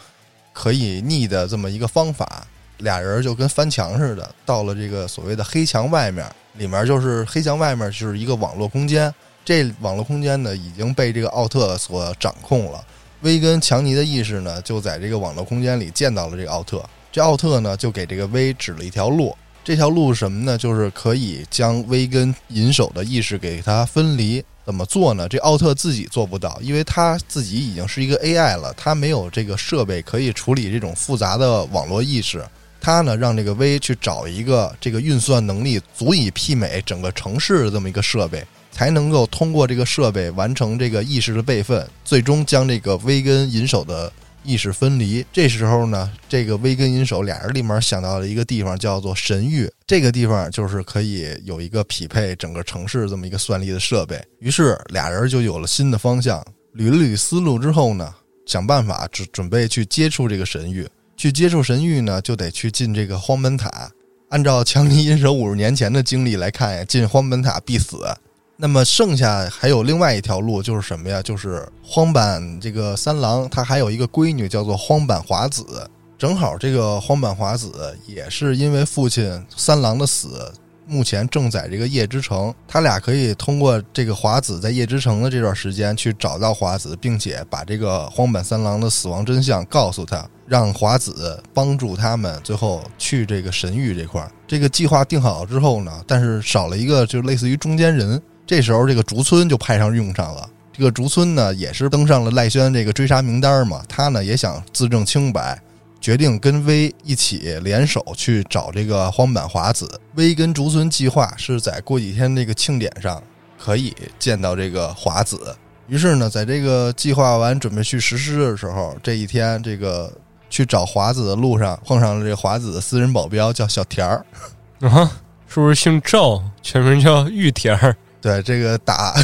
可以逆的这么一个方法。俩人就跟翻墙似的，到了这个所谓的黑墙外面，里面就是黑墙外面就是一个网络空间。这网络空间呢已经被这个奥特所掌控了。威跟强尼的意识呢就在这个网络空间里见到了这个奥特。这奥特呢就给这个威指了一条路。这条路是什么呢？就是可以将威跟银手的意识给它分离。怎么做呢？这奥特自己做不到，因为他自己已经是一个 AI 了，他没有这个设备可以处理这种复杂的网络意识。他呢让这个 V 去找一个这个运算能力足以媲美整个城市的这么一个设备。才能够通过这个设备完成这个意识的备份，最终将这个 V 跟银手的意识分离。这时候呢，这个威根银手俩人立马想到了一个地方，叫做神域。这个地方就是可以有一个匹配整个城市这么一个算力的设备。于是俩人就有了新的方向，捋了捋思路之后呢，想办法准准备去接触这个神域。去接触神域呢，就得去进这个荒本塔。按照强尼银手五十年前的经历来看呀，进荒本塔必死。那么剩下还有另外一条路，就是什么呀？就是荒坂这个三郎，他还有一个闺女叫做荒坂华子。正好这个荒坂华子也是因为父亲三郎的死，目前正在这个夜之城。他俩可以通过这个华子在夜之城的这段时间去找到华子，并且把这个荒坂三郎的死亡真相告诉他，让华子帮助他们最后去这个神域这块儿。这个计划定好之后呢，但是少了一个就类似于中间人。[LAUGHS] 这时候这个竹村就派上用场了。这个竹村呢，也是登上了赖轩这个追杀名单嘛，他呢也想自证清白。决定跟威一起联手去找这个荒坂华子。威跟竹村计划是在过几天这个庆典上可以见到这个华子。于是呢，在这个计划完准备去实施的时候，这一天这个去找华子的路上碰上了这个华子的私人保镖，叫小田儿。啊，是不是姓赵？全名叫玉田儿？对，这个打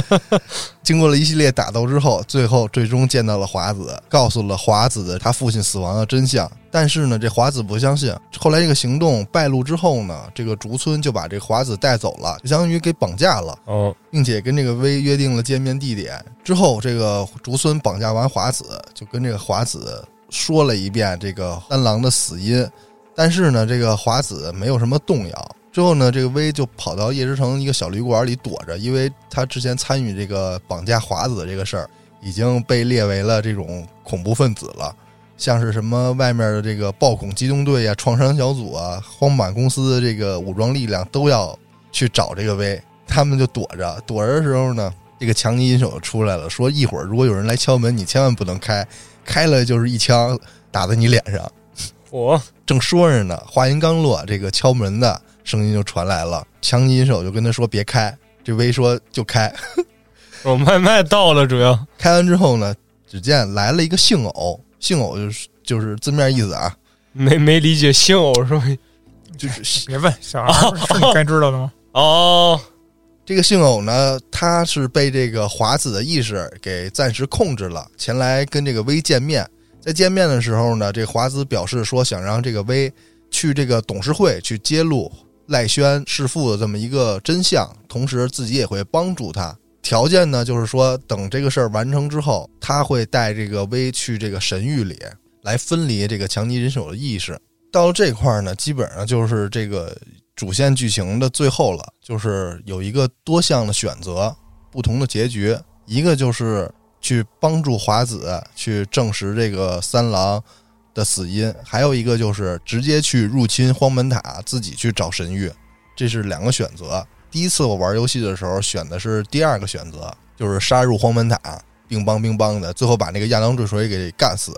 [LAUGHS] 经过了一系列打斗之后，最后最终见到了华子，告诉了华子他父亲死亡的真相。但是呢，这华子不相信。后来这个行动败露之后呢，这个竹村就把这华子带走了，相当于给绑架了。哦，并且跟这个威约定了见面地点。之后，这个竹村绑架完华子，就跟这个华子说了一遍这个三郎的死因。但是呢，这个华子没有什么动摇。之后呢，这个威就跑到叶之城一个小旅馆里躲着，因为他之前参与这个绑架华子的这个事儿，已经被列为了这种恐怖分子了。像是什么外面的这个暴恐机动队啊、创伤小组啊、荒坂公司的这个武装力量都要去找这个威，他们就躲着。躲着的时候呢，这个强尼银手出来了，说一会儿如果有人来敲门，你千万不能开，开了就是一枪打在你脸上。我正说着呢，话音刚落，这个敲门的。声音就传来了，枪击手就跟他说：“别开。”这威说：“就开。[LAUGHS] ”我外卖到了，主要开完之后呢，只见来了一个姓偶，姓偶就是就是字面意思啊，没没理解姓偶是吧？就是别问小孩是你该知道的吗？哦，这个姓偶呢，他是被这个华子的意识给暂时控制了，前来跟这个威见面。在见面的时候呢，这华子表示说想让这个威去这个董事会去揭露。赖轩弑父的这么一个真相，同时自己也会帮助他。条件呢，就是说等这个事儿完成之后，他会带这个威去这个神域里来分离这个强尼人手的意识。到了这块儿呢，基本上就是这个主线剧情的最后了，就是有一个多项的选择，不同的结局。一个就是去帮助华子去证实这个三郎。的死因，还有一个就是直接去入侵荒门塔，自己去找神域，这是两个选择。第一次我玩游戏的时候选的是第二个选择，就是杀入荒门塔，乒乓乒乓的，最后把那个亚当坠水给干死。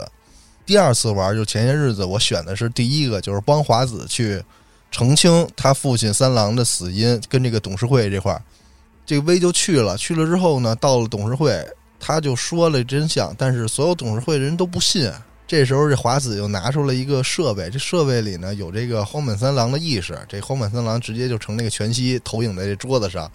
第二次玩就前些日子我选的是第一个，就是帮华子去澄清他父亲三郎的死因，跟这个董事会这块儿，这个威就去了。去了之后呢，到了董事会，他就说了真相，但是所有董事会的人都不信。这时候，这华子又拿出了一个设备，这设备里呢有这个荒本三郎的意识。这荒本三郎直接就成那个全息投影在这桌子上，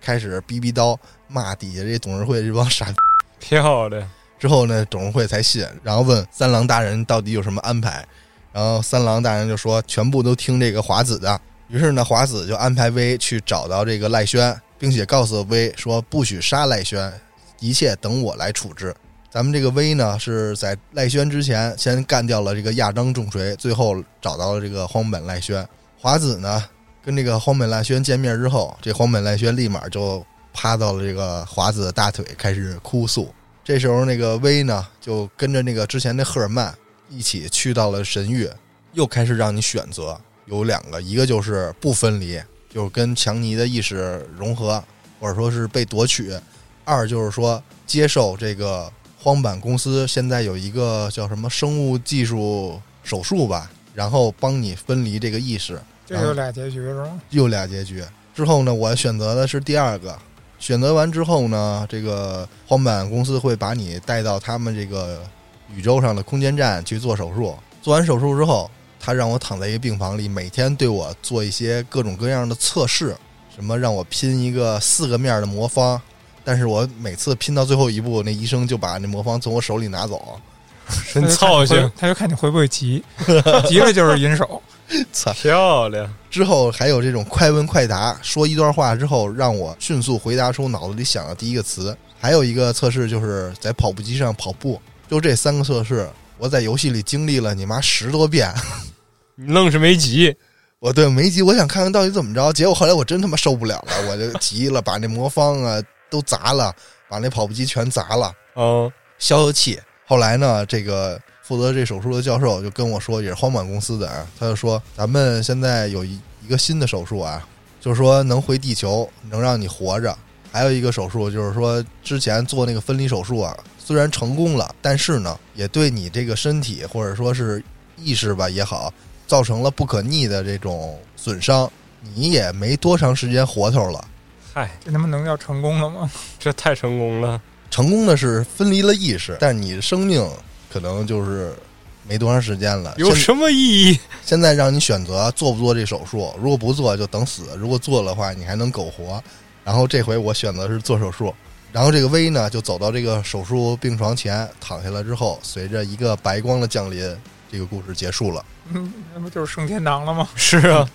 开始逼逼叨骂底下这董事会这帮傻。挺好的。之后呢，董事会才信，然后问三郎大人到底有什么安排。然后三郎大人就说全部都听这个华子的。于是呢，华子就安排威去找到这个赖轩，并且告诉威说不许杀赖轩，一切等我来处置。咱们这个威呢，是在赖轩之前先干掉了这个亚当重锤，最后找到了这个荒本赖轩。华子呢，跟这个荒本赖轩见面之后，这荒本赖轩立马就趴到了这个华子的大腿，开始哭诉。这时候，那个威呢，就跟着那个之前的赫尔曼一起去到了神域，又开始让你选择，有两个，一个就是不分离，就是跟强尼的意识融合，或者说是被夺取；二就是说接受这个。荒坂公司现在有一个叫什么生物技术手术吧，然后帮你分离这个意识。这有俩结局是吗？有俩结局之后呢，我选择的是第二个。选择完之后呢，这个荒坂公司会把你带到他们这个宇宙上的空间站去做手术。做完手术之后，他让我躺在一个病房里，每天对我做一些各种各样的测试，什么让我拼一个四个面的魔方。但是我每次拼到最后一步，那医生就把那魔方从我手里拿走，[LAUGHS] 真操心。他就看你会不会急，急了就是银手。[LAUGHS] 操！漂亮，之后还有这种快问快答，说一段话之后让我迅速回答出脑子里想的第一个词。还有一个测试就是在跑步机上跑步，就这三个测试，我在游戏里经历了你妈十多遍。你愣是没急，[LAUGHS] 我对没急，我想看看到底怎么着。结果后来我真他妈受不了了，我就急了，把那魔方啊都砸了，把那跑步机全砸了，嗯，消消气。后来呢，这个负责这手术的教授就跟我说，也是荒坂公司的啊，他就说咱们现在有一一个新的手术啊，就是说能回地球，能让你活着。还有一个手术就是说之前做那个分离手术啊，虽然成功了，但是呢，也对你这个身体或者说是意识吧也好，造成了不可逆的这种损伤，你也没多长时间活头了。嗨，这他妈能叫成功了吗？[LAUGHS] 这太成功了。成功的是分离了意识，但你的生命可能就是没多长时间了。有什么意义？现在让你选择做不做这手术，如果不做就等死，如果做的话你还能苟活。然后这回我选择是做手术，然后这个 V 呢就走到这个手术病床前躺下了之后，随着一个白光的降临，这个故事结束了。嗯，[LAUGHS] 那不就是升天堂了吗？是啊，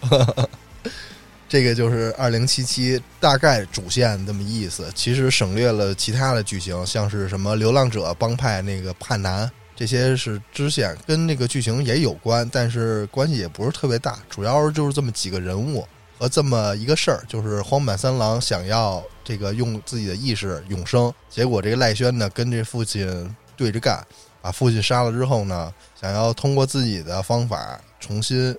这个就是二零七七大概主线这么意思，其实省略了其他的剧情，像是什么流浪者帮派那个叛男，这些是支线，跟那个剧情也有关，但是关系也不是特别大，主要就是这么几个人物和这么一个事儿，就是荒坂三郎想要这个用自己的意识永生，结果这个赖轩呢跟这父亲对着干，把父亲杀了之后呢，想要通过自己的方法重新。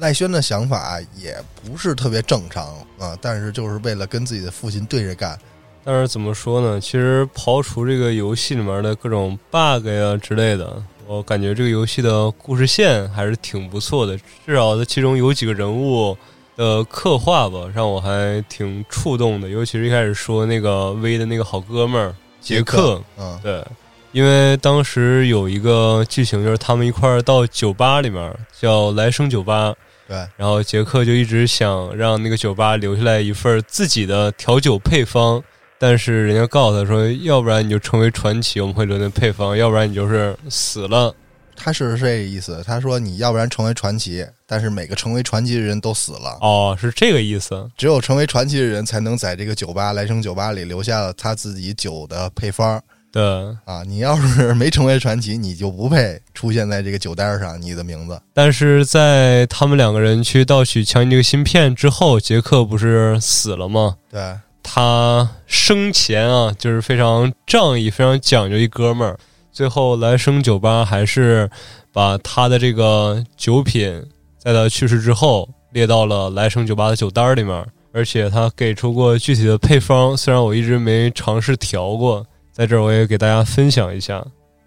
赖轩的想法也不是特别正常啊，但是就是为了跟自己的父亲对着干。但是怎么说呢？其实刨除这个游戏里面的各种 bug 呀之类的，我感觉这个游戏的故事线还是挺不错的。至少在其中有几个人物的刻画吧，让我还挺触动的。尤其是一开始说那个 V 的那个好哥们儿杰克，嗯，对，因为当时有一个剧情就是他们一块儿到酒吧里面，叫来生酒吧。对，然后杰克就一直想让那个酒吧留下来一份自己的调酒配方，但是人家告诉他说，要不然你就成为传奇，我们会留那配方；要不然你就是死了。他是这个意思。他说你要不然成为传奇，但是每个成为传奇的人都死了，哦，是这个意思。只有成为传奇的人才能在这个酒吧来生酒吧里留下了他自己酒的配方对，啊。你要是 [LAUGHS] 没成为传奇，你就不配出现在这个酒单上，你的名字。但是在他们两个人去盗取强尼这个芯片之后，杰克不是死了吗？对，他生前啊，就是非常仗义、非常讲究一哥们儿。最后来生酒吧还是把他的这个酒品，在他去世之后列到了来生酒吧的酒单里面，而且他给出过具体的配方，虽然我一直没尝试调过，在这儿我也给大家分享一下：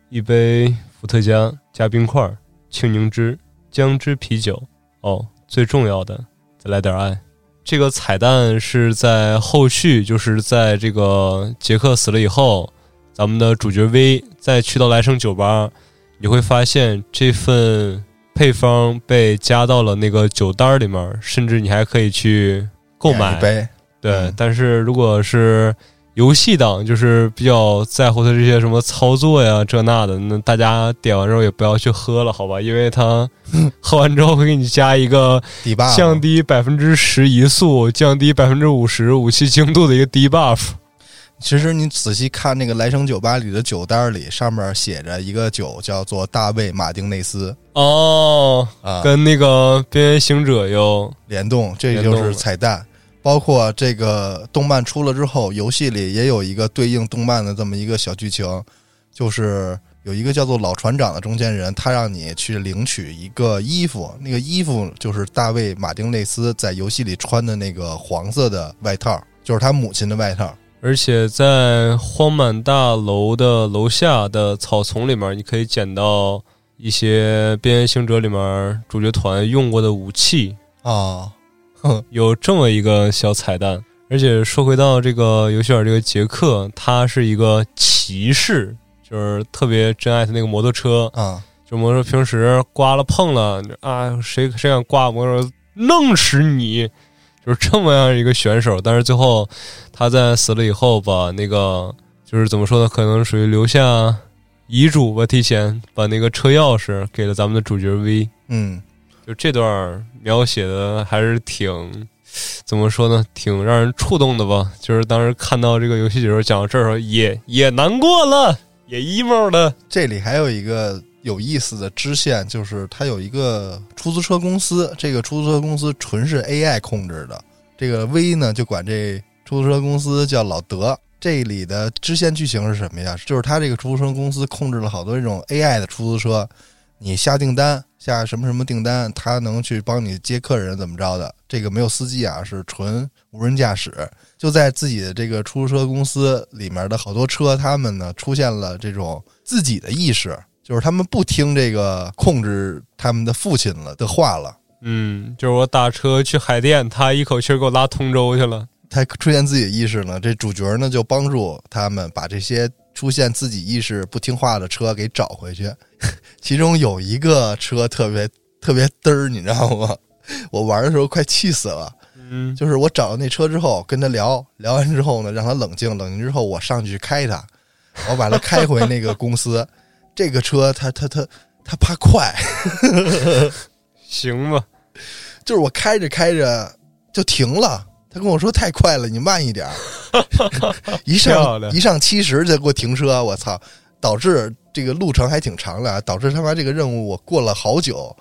一杯伏特加加冰块，青柠汁、姜汁啤酒。哦，最重要的，再来点爱。这个彩蛋是在后续，就是在这个杰克死了以后，咱们的主角 V 再去到来生酒吧，你会发现这份配方被加到了那个酒单里面，甚至你还可以去购买一。杯。对，嗯但是如果是游戏党，就是比较在乎他这些什么操作呀这那的，那大家点完之后也不要去喝了，好吧？因为他喝完之后会给你加一个降低百分之十移速、降低百分之五十武器精度的一个低 buff。其实你仔细看那个来生酒吧里的酒单里，上面写着一个酒叫做大卫马丁内斯哦，啊，跟那个边缘行者又联动，这就是彩蛋。包括这个动漫出了之后，游戏里也有一个对应动漫的这么一个小剧情，就是有一个叫做老船长的中间人，他让你去领取一个衣服，那个衣服就是大卫马丁内斯在游戏里穿的那个黄色的外套，就是他母亲的外套。而且在荒满大楼的楼下的草丛里面，你可以捡到一些边缘行者里面主角团用过的武器，啊，[LAUGHS] 有这么一个小彩蛋。而且说回到这个游戏里这个杰克，他是一个骑士，就是特别珍爱他那个摩托车，啊，就摩托车平时刮了碰了啊，谁谁敢刮摩托车，弄死你！就是这么样一个选手。但是最后他在死了以后，把那个就是怎么说呢，可能属于留下遗嘱吧，提前把那个车钥匙给了咱们的主角 V。嗯，就这段描写的还是挺怎么说呢，挺让人触动的吧。就是当时看到这个游戏的时候，讲到这儿时候也也难过了，也 emo 了。这里还有一个有意思的支线，就是它有一个出租车公司，这个出租车公司纯是 AI 控制的。这个 V 呢，就管这出租车公司叫老德。这里的支线剧情是什么呀？就是他这个出租车公司控制了好多这种 AI 的出租车，你下订单下什么什么订单，他能去帮你接客人怎么着的。这个没有司机啊，是纯无人驾驶。就在自己的这个出租车公司里面的好多车，他们呢出现了这种自己的意识，就是他们不听这个控制他们的父亲了的话了。嗯，就是我打车去海淀，他一口气给我拉通州去了。他出现自己的意识呢，这主角呢就帮助他们把这些出现自己意识不听话的车给找回去。[LAUGHS] 其中有一个车特别特别嘚儿，你知道吗？[LAUGHS] 我玩的时候快气死了。嗯，就是我找到那车之后，跟他聊聊完之后呢，让他冷静，冷静之后我上去开他，我把他开回那个公司。[LAUGHS] 这个车他他他他怕快，行吧。就是我开着开着就停了。他跟我说太快了，你慢一点儿。[LAUGHS] 一上一上七十就给我停车，我操！导致这个路程还挺长的，啊导致他妈这个任务我过了好久。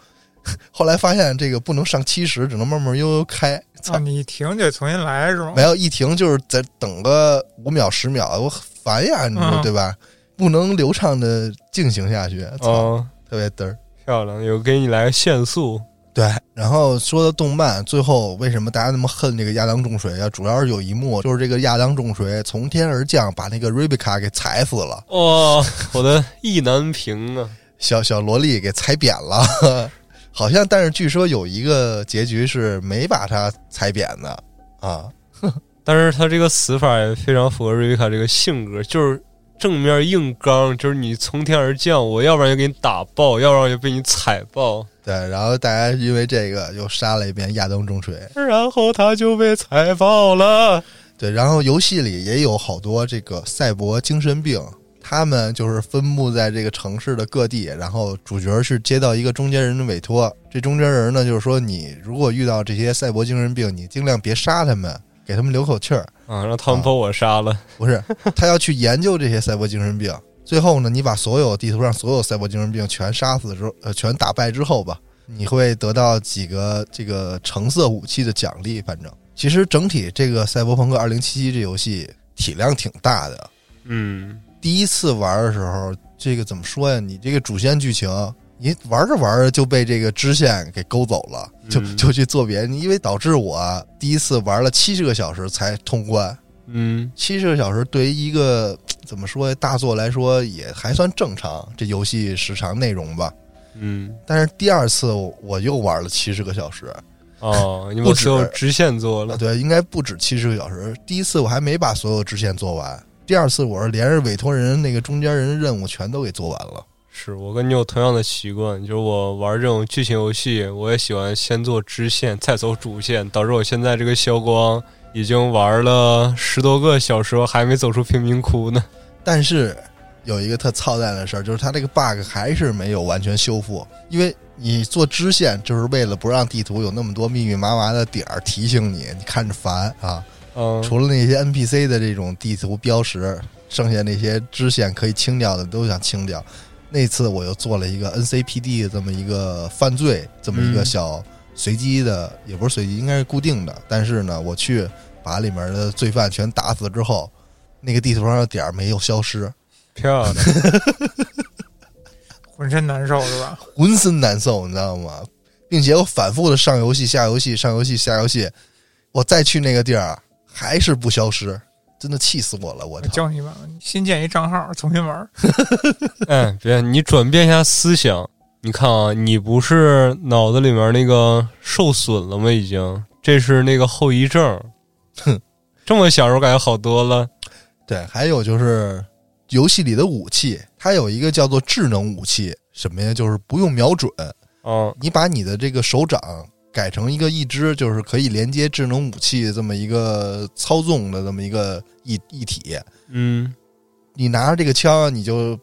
[LAUGHS] 后来发现这个不能上七十，只能慢慢悠悠开。操啊，，你一停就得重新来是吗没？有一停就是在等个五秒十秒，我烦呀，你说嗯对吧？不能流畅的进行下去，操，哦，特别嘚儿。漂亮，有给你来个限速。对，然后说到动漫，最后为什么大家那么恨这个亚当重锤啊？主要是有一幕，就是这个亚当重锤从天而降，把那个瑞贝卡给踩死了，哦、我的意难平啊！小小萝莉给踩扁了。好像，但是据说有一个结局是没把他踩扁的啊。但是他这个死法也非常符合瑞贝卡这个性格，就是正面硬刚，就是你从天而降，我要不然就给你打爆，要不然就被你踩爆，对，然后大家因为这个又杀了一遍亚当重锤。然后他就被踩爆了。对，然后游戏里也有好多这个赛博精神病，他们就是分布在这个城市的各地，然后主角是接到一个中间人的委托，这中间人呢就是说，你如果遇到这些赛博精神病，你尽量别杀他们，给他们留口气儿。啊，让他们把我杀了。不是，他要去研究这些赛博精神病。最后呢，你把所有地图上所有赛博精神病全杀死之后，呃，全打败之后吧，你会得到几个这个橙色武器的奖励。反正，其实整体这个《赛博朋克2077》这游戏体量挺大的。嗯，第一次玩的时候，这个怎么说呀？你这个主线剧情，你玩着玩着就被这个支线给勾走了，就嗯就去做别的，因为导致我第一次玩了七十个小时才通关。嗯，七十个小时对于一个怎么说大作来说也还算正常，这游戏时长内容吧。嗯，但是第二次我我又玩了七十个小时，哦，你不止把所有支线做啊，了。对，应该不止七十个小时。第一次我还没把所有支线做完，第二次我是连着委托人那个中间人的任务全都给做完了。是我跟你有同样的习惯，就是我玩这种剧情游戏，我也喜欢先做支线，再走主线，导致我现在这个消光已经玩了十多个小时，我还没走出贫民窟呢。但是有一个特操蛋的事儿，就是它这个 bug 还是没有完全修复，因为你做支线就是为了不让地图有那么多密密麻麻的点儿提醒你，你看着烦啊。嗯，除了那些 NPC 的这种地图标识，剩下那些支线可以清掉的都想清掉。那次我又做了一个 NCPD 的这么一个犯罪，这么一个嗯小随机的，也不是随机，应该是固定的。但是呢，我去把里面的罪犯全打死之后，那个地图上的点儿没有消失，[LAUGHS] 漂亮。[LAUGHS] 浑身难受是吧？[LAUGHS] 浑身难受，你知道吗？并且我反复的上游戏、下游戏、上游戏、下游戏，我再去那个地儿还是不消失，真的气死我了！我！教你吧，你新建一账号重新玩。哎，别，你转变一下思想。你看啊，你不是脑子里面那个受损了吗？已经，这是那个后遗症。哼，这么想，我感觉好多了。对，还有就是游戏里的武器，它有一个叫做智能武器，什么呀？就是不用瞄准，嗯你把你的这个手掌改成一个一只，就是可以连接智能武器这么一个操纵的这么一个一一体。嗯，你拿着这个枪，你就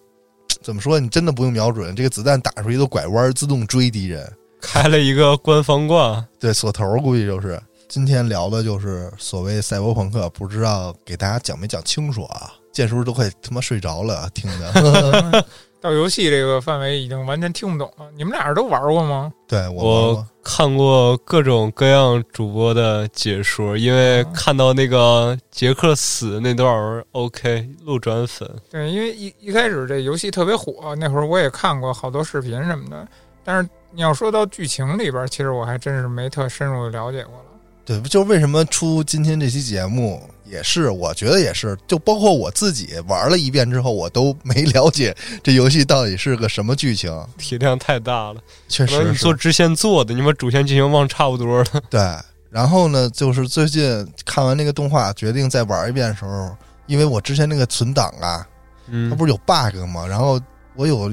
怎么说？你真的不用瞄准，这个子弹打出去都拐弯，自动追敌人。开了一个官方挂，对，锁头儿估计就是今天聊的就是所谓赛博朋克，不知道给大家讲没讲清楚啊？建叔都快他妈睡着了，听的。[LAUGHS] 到游戏这个范围已经完全听不懂了。你们俩人都玩过吗？对我我看过各种各样主播的解说，因为看到那个杰克死那段儿，OK 路转粉，对，因为一一开始这游戏特别火，那会儿我也看过好多视频什么的。但是你要说到剧情里边，其实我还真是没特深入的了解过了。对，就是为什么出今天这期节目，也是我觉得也是，就包括我自己玩了一遍之后，我都没了解这游戏到底是个什么剧情。体量太大了。确实你做支线做的，你把主线剧情忘差不多了。对。然后呢，就是最近看完那个动画，决定再玩一遍的时候，因为我之前那个存档啊，嗯它不是有 bug 吗？然后我有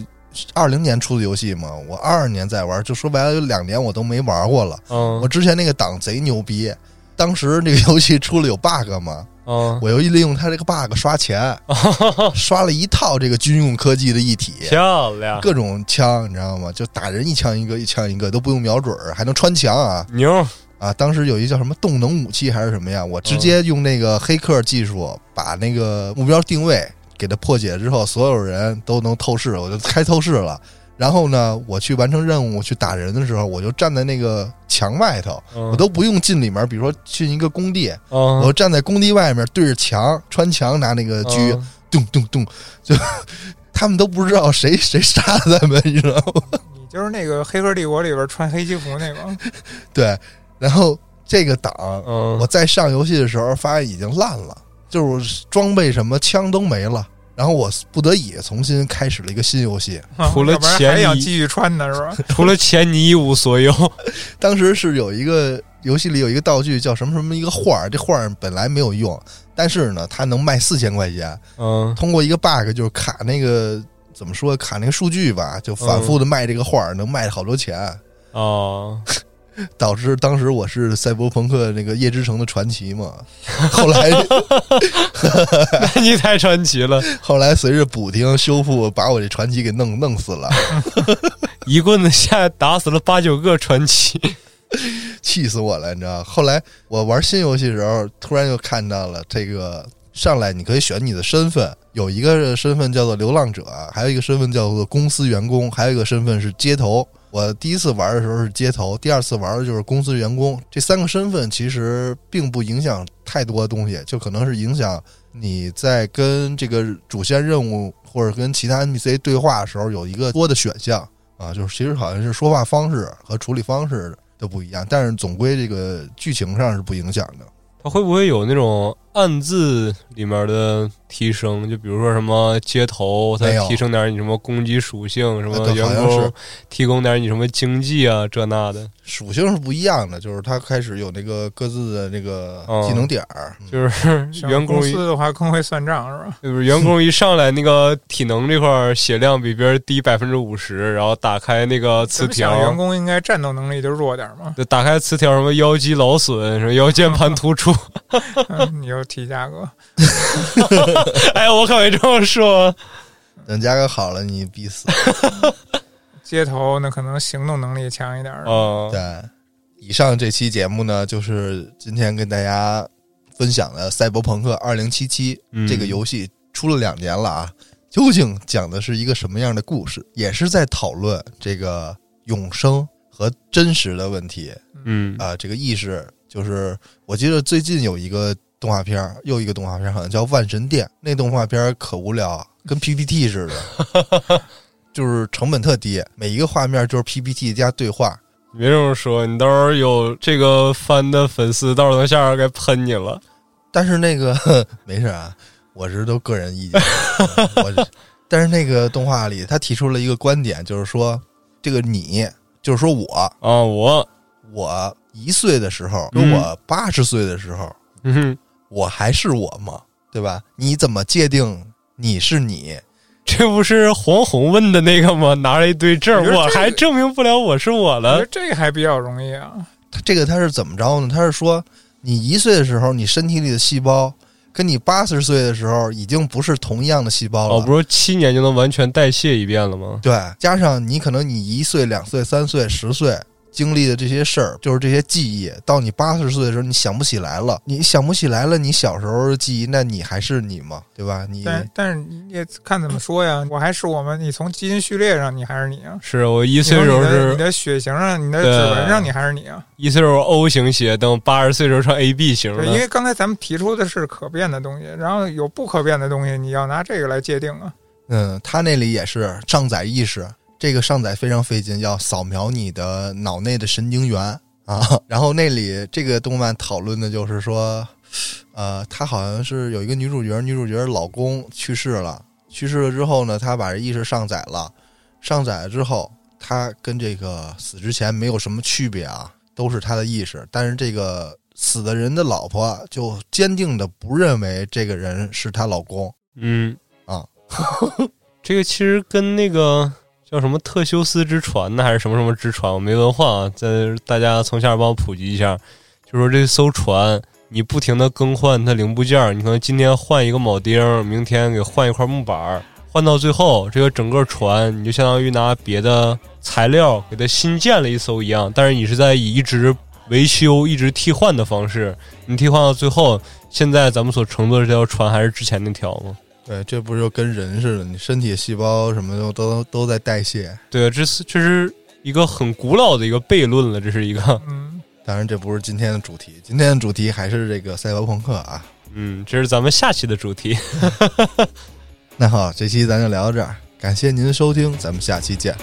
二零年出的游戏嘛，我二二年在玩，就说白了有两年我都没玩过了。嗯我之前那个档贼牛逼，当时那个游戏出了有 bug 嘛，嗯，我又利用它这个 bug 刷钱，[LAUGHS] 刷了一套这个军用科技的一体，漂亮，各种枪，你知道吗？就打人一枪一个，一枪一个都不用瞄准，还能穿墙啊牛，啊！当时有一叫什么动能武器还是什么呀？我直接用那个黑客技术把那个目标定位给它破解之后，所有人都能透视，我就开透视了。然后呢，我去完成任务去打人的时候，我就站在那个墙外头，我我都不用进里面。比如说去一个工地，嗯，我站在工地外面对着墙穿墙拿那个狙，嗯咚咚咚，就 [LAUGHS] 他们都不知道谁谁杀了他们，你知道吗？你就是那个《黑客帝国》里边穿黑西服那个，[LAUGHS] 对，然后这个档嗯，我在上游戏的时候发现已经烂了，就是装备什么枪都没了。然后我不得已重新开始了一个新游戏，除了要不然前一还想继续穿的，是吧？[LAUGHS] 除了钱你一无所有。[LAUGHS] 当时是有一个游戏里有一个道具叫什么什么一个画儿，这画儿本来没有用，但是呢它能卖四千块钱，嗯通过一个 bug 就是卡那个怎么说卡那个数据吧，就反复的卖这个画儿，能卖好多钱。哦，[LAUGHS] 导致当时我是赛博朋克那个夜之城的传奇嘛，后来 [LAUGHS] 那你太传奇了，[LAUGHS] 后来随着补丁修复，把我这传奇给弄弄死了，一棍子下打死了八九个传奇。气死我了，你知道？后来我玩新游戏的时候，突然就看到了这个上来，你可以选你的身份，有一个身份叫做流浪者，还有一个身份叫做公司员工，还有一个身份是街头。我第一次玩的时候是街头，第二次玩的就是公司员工。这三个身份其实并不影响太多东西，就可能是影响你在跟这个主线任务或者跟其他 NPC 对话的时候有一个多的选项啊，就是其实好像是说话方式和处理方式都不一样，但是总归这个剧情上是不影响的。它会不会有那种暗字里面的提升？就比如说什么街头，它提升点你什么攻击属性，什么对员工是。提供点你什么经济啊，这那的，属性是不一样的，就是它开始有那个各自的那个哦技能点儿，嗯。就是员工一公司的话更会算账，是吧？[LAUGHS] 就是员工一上来那个体能这块儿血量比别人低百分之五十，然后打开那个词条。员，工应该战斗能力就弱点嘛，就打开词条什么腰肌劳损，什么腰间盘突出，[LAUGHS] 嗯你又提价格，[LAUGHS] 哎，我可没这么说。等价格好了，你必死。街头那可能行动能力强一点儿。啊，对，以上这期节目呢，就是今天跟大家分享的《赛博朋克2077》嗯这个游戏出了两年了啊，究竟讲的是一个什么样的故事？也是在讨论这个永生和真实的问题嗯啊、这个意识就是，我记得最近有一个动画片儿，又一个动画片，好像叫《万神殿》，那动画片可无聊，[LAUGHS] 跟 PPT 似的。[LAUGHS] 就是成本特低，每一个画面就是 PPT 加对话，你别这么说，你到时候有这个番的粉丝，到时候下边该喷你了。但是那个 [LAUGHS] 没事啊，我这都个人意见。我但是那个动画里，他提出了一个观点，就是说，这个你，就是说我，啊，我，我一岁的时候，嗯跟我八十岁的时候，嗯哼，我还是我吗？对吧？你怎么界定你是你？这不是黄宏问的那个吗？拿了一堆证我觉，得这个我还证明不了我是我了这个还比较容易啊。他这个他是怎么着呢？他是说，你一岁的时候，你身体里的细胞跟你八十岁的时候已经不是同一样的细胞了。哦，不是七年就能完全代谢一遍了吗？对，加上你可能你一岁、两岁、三岁、十岁，经历的这些事儿，就是这些记忆，到你八十岁的时候，你想不起来了，你想不起来了，你小时候的记忆，那你还是你吗？对吧？你但但是你也看怎么说呀？我还是我们，你从基因序列上你还是你啊？是我一你岁时候是你的你的血型上、你的指纹上你还是你啊？一岁时候 O 型血，等八十岁时候成 AB 型对，因。为刚才咱们提出的是可变的东西，然后有不可变的东西，你要拿这个来界定啊。嗯，他那里也是上载意识，这个上载非常费劲，要扫描你的脑内的神经元啊。[LAUGHS] 然后那里这个动漫讨论的就是说，呃，他好像是有一个女主角，女主角老公去世了，去世了之后呢，她把这意识上载了，上载了之后，她跟这个死之前没有什么区别啊，都是她的意识，但是这个死的人的老婆就坚定的不认为这个人是她老公。嗯。啊，[LAUGHS] 这个其实跟那个叫什么特修斯之船呢，还是什么什么之船，我没文化啊，在大家从下边帮我普及一下。就说这艘船，你不停的更换它零部件，你可能今天换一个铆钉，明天给换一块木板，换到最后，这个整个船你就相当于拿别的材料给它新建了一艘一样，但是你是在以一直维修、一直替换的方式，你替换到最后，现在咱们所乘坐的这条船还是之前那条吗？对，这不就跟人似的，你身体细胞什么的都都在代谢。对，这是这是一个很古老的一个悖论了，这是一个，嗯，当然，这不是今天的主题，今天的主题还是这个赛博朋克啊。嗯，这是咱们下期的主题。[LAUGHS] 那好，这期咱就聊到这儿，感谢您的收听，咱们下期见。